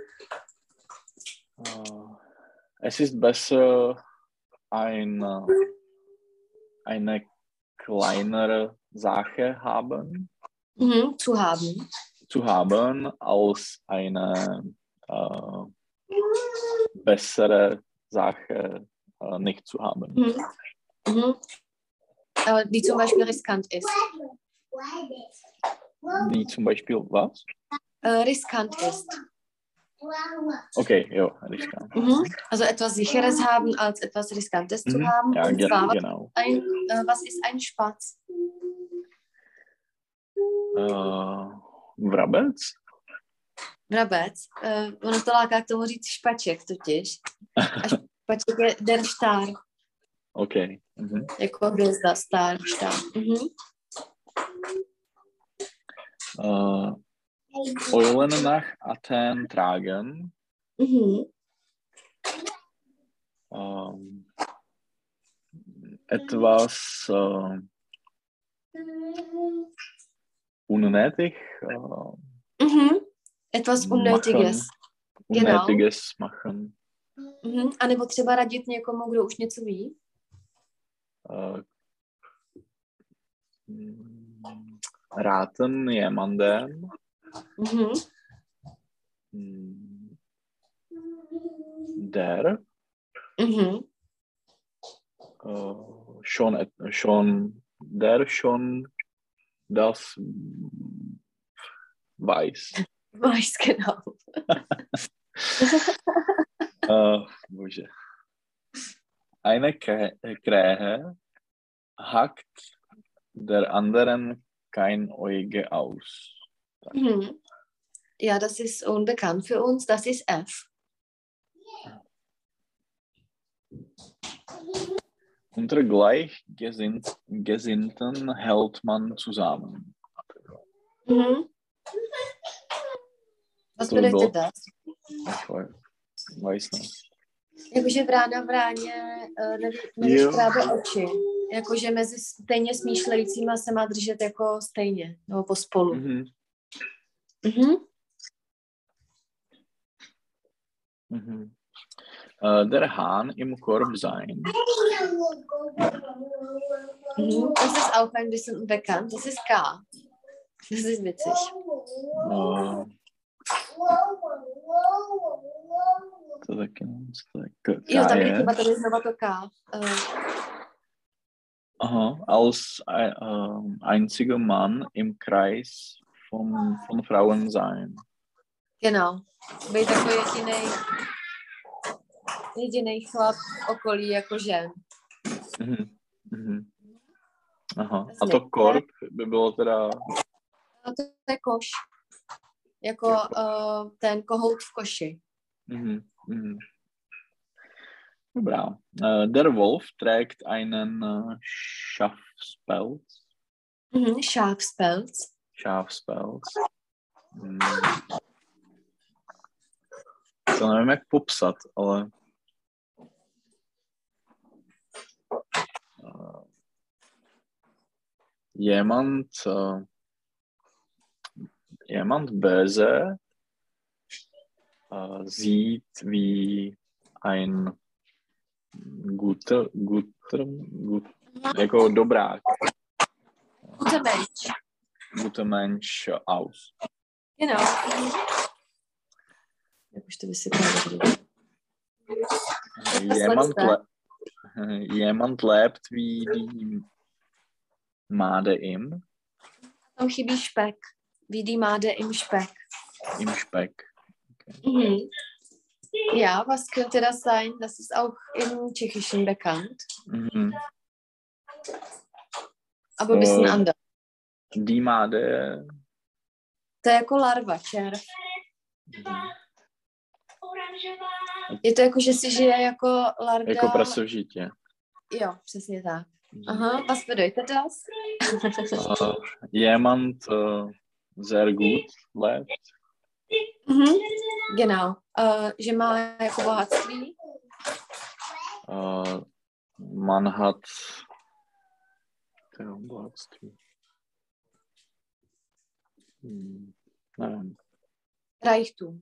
S3: Äh, es ist besser, eine, eine kleinere Sache haben,
S1: Mhm. Zu haben.
S3: zu haben, als eine äh, bessere Sache äh, nicht zu haben.
S1: Mhm. Mhm. Äh, die zum Beispiel riskant ist.
S3: Die zum Beispiel was?
S1: Äh, riskant ist.
S3: Okay, ja, riskant.
S1: Mhm. Also etwas Sicheres haben, als etwas Riskantes zu
S3: Mhm.
S1: haben.
S3: Ja,
S1: Und
S3: ge
S1: zwar,
S3: genau.
S1: ein, äh, was ist ein Spatz?
S3: Uh, vrabec?
S1: Vrabec. Uh, ono to láká k tomu říct špaček totiž. A špaček je der Star,
S3: OK. Mhm.
S1: jako hvězda, star, štar. Mhm.
S3: Uh, Eulen nach Athen tragen.
S1: Mhm.
S3: Um, etwas unnötig uh,
S1: Mhm. Etwas Unnötiges.
S3: Unnötiges machen.
S1: Mhm. A nebo třeba radit někomu, kdo už něco ví.
S3: Uh, mm, raten jemandem
S1: Mhm.
S3: mm, der
S1: Mhm.
S3: äh, schon, et- schon, der schon das weiß.
S1: Weiß genau.
S3: Bože. Eine Krä- Krähe hackt der anderen kein Auge aus.
S1: Mhm. Ja, das ist unbekannt für uns. Das ist F.
S3: Unter Gleichgesinnten hält man zusammen.
S1: Mhm. Was
S3: To
S1: bedeutet das?
S3: Ich weiß, nicht.
S1: Jakože vrána v ráně uh, neví, nevíš právě oči. Jakože mezi stejně smýšlejícíma se má držet jako stejně, nebo pospolu.
S3: Mhm.
S1: Mhm.
S3: Mhm. Äh, der Hahn im Korb sein.
S1: Mhm. Das ist auch ein bisschen unbekannt. Das ist K. Das ist witzig.
S3: Äh, to taky je. K-
S1: Jo, tam je
S3: K je.
S1: chyba tady znova to K. Uh,
S3: Aha, als ein, ähm, einziger Mann im Kreis von, von Frauen sein.
S1: genau. Být jako jedinej, jedinej chlap okolí jako žen.
S3: Mhm. Mhm. Aha, a to korp by bylo teda...
S1: No to je koš. Jako uh, ten kohout v koši.
S3: Mhm. Mhm. Dobrá. Äh, der Wolf trägt einen äh, Schafspelz.
S1: Mhm. Schafspelz.
S3: Schafspelz. Hmm. To nevím, jak popsat, ale... Jemand, uh, jemand böse uh, sieht wie ein guter, guter, gut, jako dobrák,
S1: Guter Mensch.
S3: Guter Mensch aus.
S1: Genau. Vysvětlila.
S3: Jemand, le jemand lebt wie die Made im,
S1: Tam chybí špek. Wie die Made im Speck.
S3: im Speck.
S1: Mhm. Ja, was könnte das sein? Das ist auch im Tschechischen bekannt,
S3: Mhm.
S1: aber ein bisschen
S3: Äh,
S1: anders.
S3: Die Made.
S1: To je jako larva, červ.
S3: Mhm.
S1: Je to jako, že si žije jako larva.
S3: Jako prasovžitě.
S1: Jo, přesně tak.
S3: Mhm.
S1: Aha, was bedeutet das?
S3: Äh, jemand äh, sehr gut lebt.
S1: mhm. Genau. Uh, že má jako bohatství.
S3: Äh, man hat bohatství. Hm, nevím,
S1: Reichtum.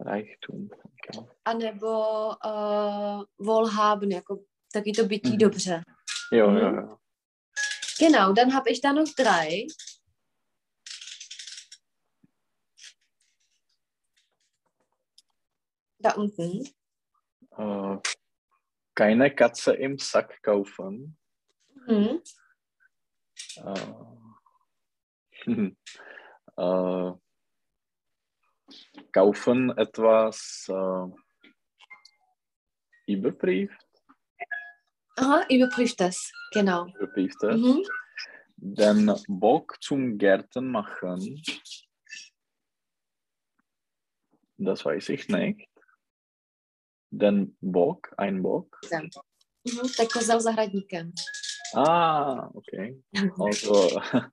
S3: Reichtum. Okay.
S1: A nebo uh, Wohlhaben, jako taky to bytí
S3: Mhm.
S1: dobře.
S3: Jo,
S1: Mhm.
S3: jo, jo.
S1: Genau, dann habe ich da noch drei. Da unten.
S3: Äh, keine Katze im Sack kaufen.
S1: Mhm.
S3: Äh, äh, kaufen etwas äh, überprüft,
S1: Aha, überprüft das. Genau.
S3: überprüftes,
S1: Mhm.
S3: den Bock zum Gärten machen. Das weiß ich nicht. Den Bock, ein Bock.
S1: Mhm. Tak kozel zahradníkem.
S3: Ah, okay. Also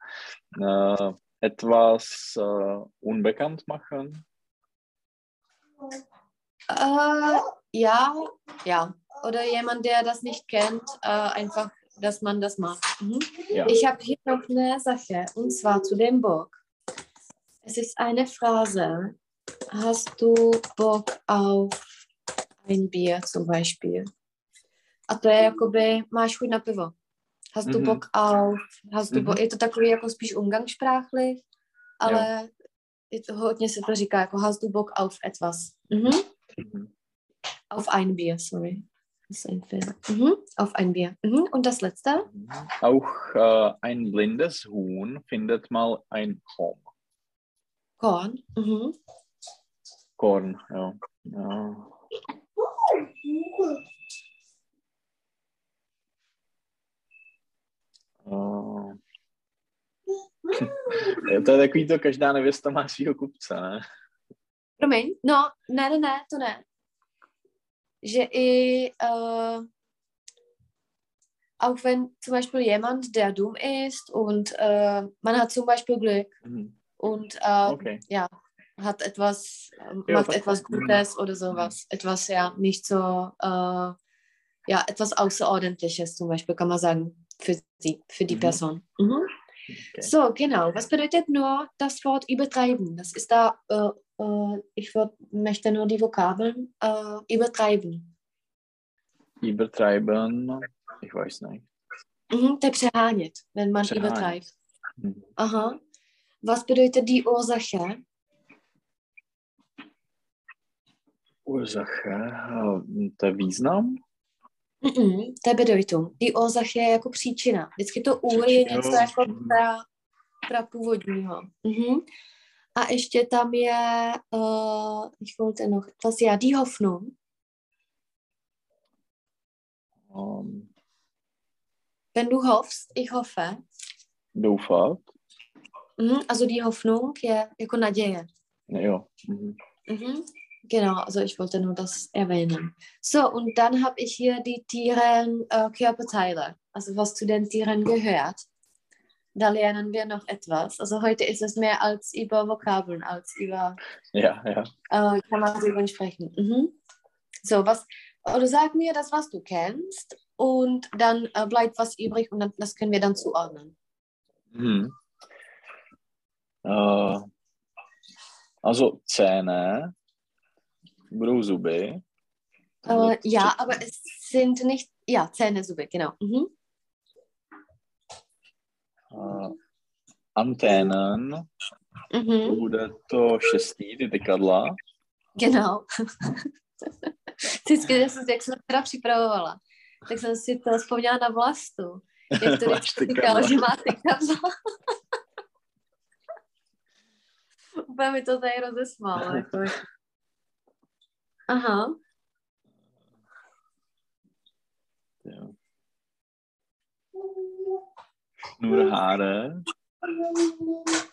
S3: äh, etwas äh, unbekannt machen.
S1: Äh, ja, ja. Oder jemand, der das nicht kennt, äh, einfach, dass man das macht. Mhm.
S3: Ja.
S1: Ich habe hier noch eine Sache, und zwar zu dem Bock. Es ist eine Phrase. Hast du Bock auf ein Bier zum Beispiel? A to je jakoby, máš chuť na pivo. Hast du
S3: Mhm.
S1: Bock auf, hast du
S3: Mhm.
S1: Bock, je to takový jako spíš umgangssprachlich, ale je to, hodně se to říká jako hast du Bock auf etwas. Mhm.
S3: Mhm.
S1: Auf ein Bier, sorry. Das ist ein Fehler. Mhm. Auf ein Bier. Mhm. Und das letzte?
S3: Auch äh, ein blindes Huhn findet mal ein Korn.
S1: Korn. Mhm.
S3: Korn, ja. ja. Uh, to je takový to, každá nevěsta má svýho kupce, ne?
S1: Promiň, no, ne, ne, ne, to ne. Že i, uh, auch wenn zum Beispiel jemand, der dumm ist und uh, man hat zum Beispiel Glück
S3: Mhm.
S1: und uh,
S3: Okay.
S1: ja, hat etwas, äh,
S3: Ja,
S1: macht
S3: was-
S1: etwas Gutes oder sowas. Etwas, ja, nicht so, äh, ja, etwas Außerordentliches zum Beispiel, kann man sagen, für sie, für die
S3: Mhm.
S1: Person. Mhm.
S3: Okay.
S1: So, genau. Was bedeutet nur das Wort übertreiben? Das ist da, äh, äh, ich würd, möchte nur die Vokabeln äh, übertreiben.
S3: Übertreiben, ich weiß nicht.
S1: Mhm, wenn man übertreibt.
S3: Mhm.
S1: Aha. Was bedeutet die Ursache?
S3: Ursache, äh, der Význam?
S1: Mm-mm, to je Bedeutung. Die Ursache je jako příčina. Vždycky to úr je něco jako pra, pra původního. Mhm. A ještě tam je, uh, ich wollte noch etwas, ja, die Hoffnung.
S3: Um,
S1: Wenn du hoffst, ich hoffe.
S3: doufat?
S1: Mhm, also die Hoffnung je jako naděje.
S3: Jo. Mhm.
S1: Mhm. Genau, also ich wollte nur das erwähnen. So, und dann habe ich hier die Tieren äh, Körperteile, also was zu den Tieren gehört. Da lernen wir noch etwas. Also heute ist es mehr als über Vokabeln, als über
S3: Ja, ja.
S1: äh, Grammatikübungen sprechen. Mhm. So, was, oder sag mir das, was du kennst und dann äh, bleibt was übrig und dann, das können wir dann zuordnen.
S3: Mhm. Äh, also Zähne budou zuby.
S1: Äh, ja, aber es sind nicht, ja, Zähne, Suppe, genau. Mhm.
S3: äh, Anténen, to
S1: Mhm.
S3: bude to šestý, ty tykadla.
S1: Genau. Vždycky, jak jsem, jak jsem teda připravovala, tak jsem si to vzpomněla na vlastu. Jak to vždycky říkal, že má tykadla. Úplně mi to tady rozesmálo. Jako. Aha.
S3: Jo. Šnurháre,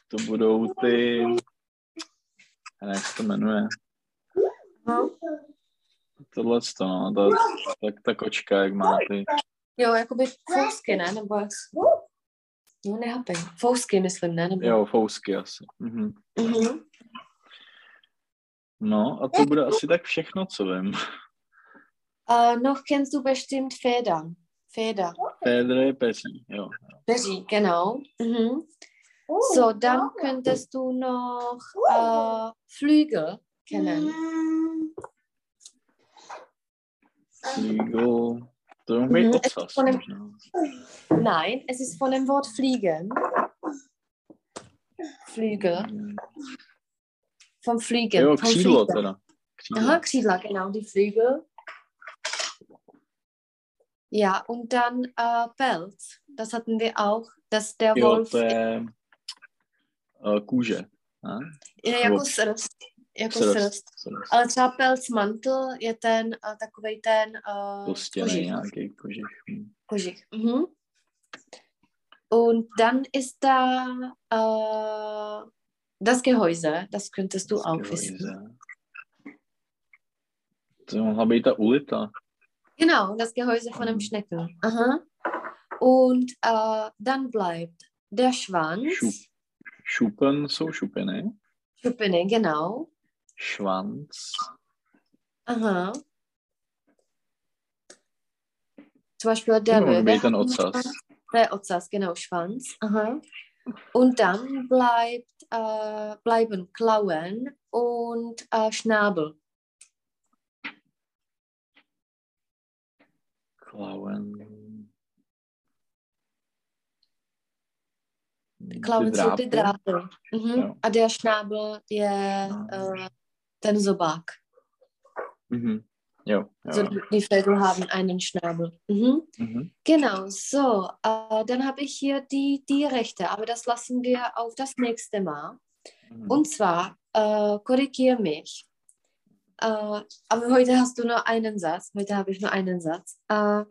S3: to budou ty, jak se to jmenuje,
S1: Aha.
S3: tohle to, no, ta, ta, ta kočka, jak má ty,
S1: Jo, jakoby fousky, ne? Nebo jak... No, nechápem. Fousky, myslím, ne? Nebo...
S3: jo, fousky asi. Mhm.
S1: Mhm.
S3: No a to bude asi tak všechno, co vím.
S1: Uh, noch kennst du bestimmt Federn. Feder.
S3: Pédre, peří, jo.
S1: Peří, genau. Mhm. So, dann könntest du noch äh, Flügel kennen.
S3: Flügel,
S1: Mhm, von dem-. Nein, es ist von dem Wort fliegen. Flügel. Vom Fliegen.
S3: Jo,
S1: vom Fliegen.
S3: Křídlo.
S1: Aha, Křídla, genau, die Flügel. Ja, und dann äh, Pelz. Das hatten wir auch, dass der
S3: Jo,
S1: Wolf
S3: je uh, kůže. Ne?
S1: je jako srst. Jako
S3: Srst,
S1: srst.
S3: srst.
S1: Ale třeba pelcmantel je ten uh, takový ten uh,
S3: Kostěný
S1: kožich.
S3: nějaký kožich.
S1: Kožich. Mhm. Und dann ist da äh, das Gehäuse, das könntest du auch wissen.
S3: Gehäuse. To mohla být ta ulita.
S1: Genau, das Gehäuse von dem
S3: Mhm.
S1: Schnecken. Aha. Und äh, dann bleibt der Schwanz.
S3: Šupen jsou šupiny.
S1: Schuppene, genau.
S3: Švanc.
S1: Aha. Zum Beispiel der
S3: může
S1: Löwe. Schwanz. Der Ozas, genau, Schwanz. Aha. Und dann bleibt, äh, bleiben Klauen und äh, Schnabel.
S3: Klauen.
S1: Klauen sind die Drachen. Mhm.
S3: Ja.
S1: Ah, der Schnabel, der, ah. äh, den Sobak.
S3: Mhm. Jo,
S1: Also die, Vögel haben einen Schnabel. Mhm.
S3: Mhm.
S1: Genau, so. Äh, dann habe ich hier die, die Rechte, aber das lassen wir auf das nächste Mal.
S3: Mhm.
S1: Und zwar, äh, korrigiere mich. Äh, aber heute hast du nur einen Satz. Heute habe ich nur einen Satz. Äh,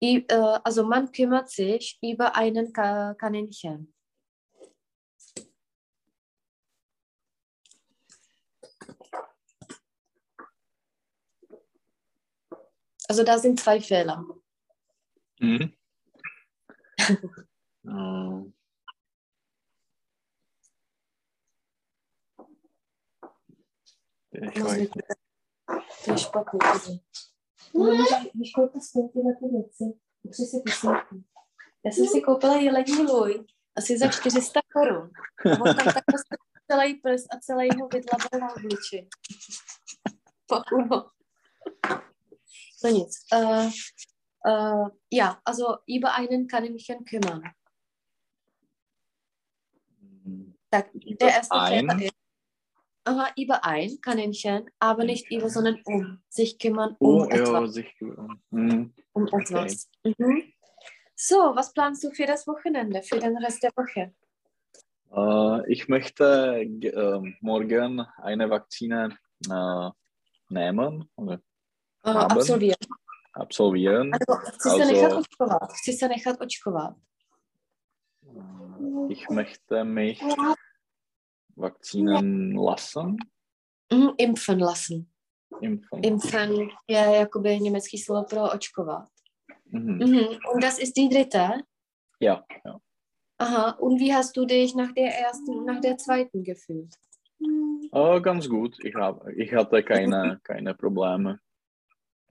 S1: äh, also man kümmert sich über einen Ka Kaninchen. Also da sind zwei Fehler.
S3: Mhm. Äh, Ich weiß nicht.
S1: Špatný. ty věci? Si. Já jsem si koupila jelení lůj asi za 400 korun. A on tam takhle stojí celý prst a celý ho vydlabil na obliči. Pakuno. No nic. Uh, uh, ja, also über einen kann ich mich kümmern. Tak, der erste
S3: ein?
S1: Fehler ist, aha, über ein Kaninchen, aber nicht über, sondern um. Sich kümmern um
S3: Oh,
S1: etwas.
S3: ja, sich. Mhm.
S1: Um etwas. Mhm. So, was planst du für das Wochenende, für den Rest der Woche?
S3: Äh, ich möchte äh, morgen eine Vakzine äh, nehmen oder Haben.
S1: absolvieren.
S3: absolvieren.
S1: Also, chci se
S3: Also-
S1: nechat očkovat. Chci se nechat očkovat.
S3: Ich möchte mich vakcinieren lassen.
S1: Mhm, impfen lassen.
S3: Impfen.
S1: Impfen je jakoby německý slovo pro očkovat.
S3: Mhm.
S1: Mhm. Und das ist die dritte?
S3: Ja, ja.
S1: Aha. Und wie hast du dich nach der ersten und nach der zweiten gefühlt?
S3: Äh, ganz gut. Ich, hab, ich hatte keine, keine Probleme.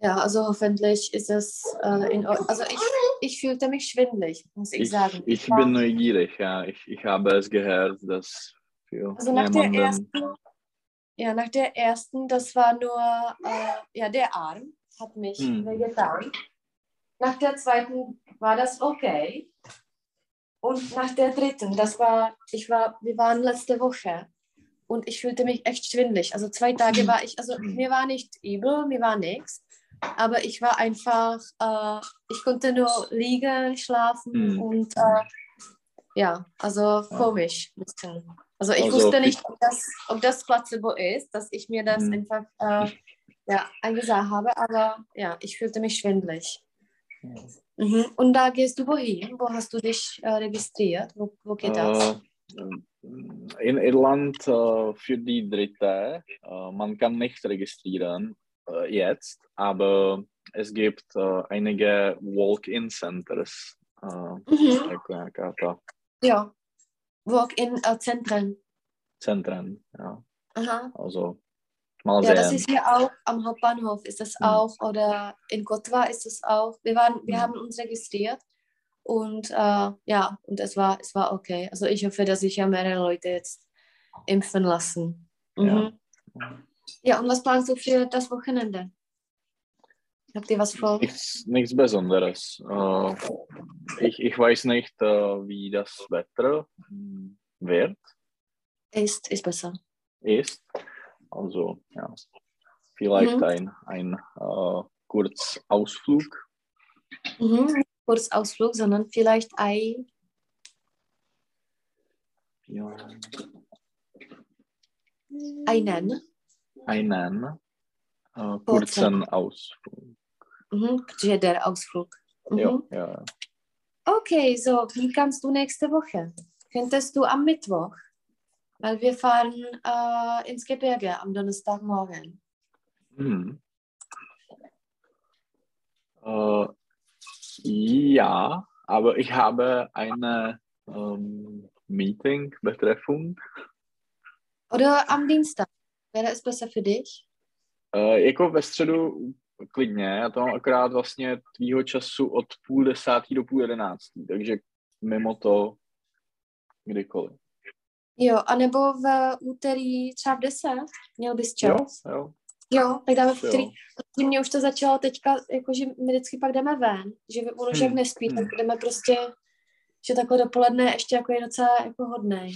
S1: Ja, also hoffentlich ist es äh, in Ordnung. Also ich, ich fühlte mich schwindelig, muss ich,
S3: Ich,
S1: sagen.
S3: ich
S1: war-
S3: bin neugierig, ja. Ich, ich habe es gehört, dass für
S1: Also nach der ersten, ja, nach der ersten, das war nur, äh, ja, der Arm hat mich
S3: Hm.
S1: wehgetan. Nach der zweiten war das okay. Und nach der dritten, das war, ich war, wir waren letzte Woche und ich fühlte mich echt schwindelig. Also zwei Tage war ich, also
S3: Hm.
S1: mir war nicht übel, mir war nichts. Aber ich war einfach, äh, ich konnte nur liegen, schlafen
S3: Hm.
S1: und äh, ja, also komisch. Also ich
S3: Also
S1: wusste nicht, ob das, ob das Placebo ist, dass ich mir das
S3: Hm.
S1: einfach äh, ja, eingesagt habe, aber ja, ich fühlte mich schwindelig. Mhm. Und da gehst du wohin? Wo hast du dich äh, registriert? Wo, wo geht das?
S3: Äh, in Irland äh, für die dritte, man kann nicht registrieren jetzt, aber es gibt äh, einige Walk-in-Centers. Äh,
S1: Mhm. Ja, Walk-in-Zentren.
S3: Zentren, ja.
S1: Aha.
S3: Also mal
S1: Ja, das
S3: sehen.
S1: ist hier auch am Hauptbahnhof ist das
S3: Hm.
S1: auch oder in Kotwa ist es auch. Wir waren, wir
S3: Hm.
S1: haben uns registriert und äh, ja, und es war, es war okay. Also ich hoffe, dass sich ja mehrere Leute jetzt impfen lassen. Mhm.
S3: Ja.
S1: Ja, und was planst du für das Wochenende? Habt ihr was vor?
S3: Nichts, nichts Besonderes. Äh, ich, ich weiß nicht, äh, wie das Wetter mm, wird,
S1: Ist, ist besser.
S3: ist. Also, ja, vielleicht
S1: Mhm.
S3: ein, ein äh, Kurzausflug.
S1: Mhm. Nicht Kurz Ausflug, sondern vielleicht ein,
S3: Ja,
S1: einen.
S3: Einen äh, kurzen Ausflug.
S1: Mhm. Protože der Ausflug. Mhm.
S3: Ja, ja.
S1: Okay, so, wie kannst du nächste Woche? Könntest du am Mittwoch? Weil wir fahren äh, ins Gebirge am Donnerstagmorgen.
S3: Hm. Äh, ja, aber ich habe eine ähm, Meeting, Betreffung.
S1: Oder am Dienstag. Es besser für dich?
S3: Uh, jako ve středu klidně, já to mám akorát vlastně tvýho času od půl desátý do půl jedenáctý, takže mimo to kdykoliv.
S1: Jo, anebo v úterý třeba v 10. Měl bys čas?
S3: Jo, jo,
S1: Jo, tak dáme v
S3: jo.
S1: úterý. Protože mě už to začalo teďka, jakože my vždycky pak jdeme ven, že on už
S3: Hmm.
S1: jak nespí, tak jdeme prostě že takhle dopoledne ještě jako je docela jako hodnej.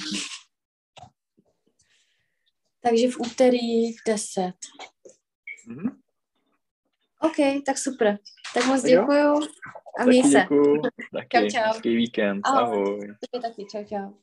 S1: Takže v úterý 10.
S3: Mhm.
S1: OK, tak super. Tak moc děkuju a měj se.
S3: děkuju. Taky.
S1: Čau, čau.
S3: Hezký víkend.
S1: Ahoj.
S3: Ahoj.
S1: Taky, taky, čau, čau.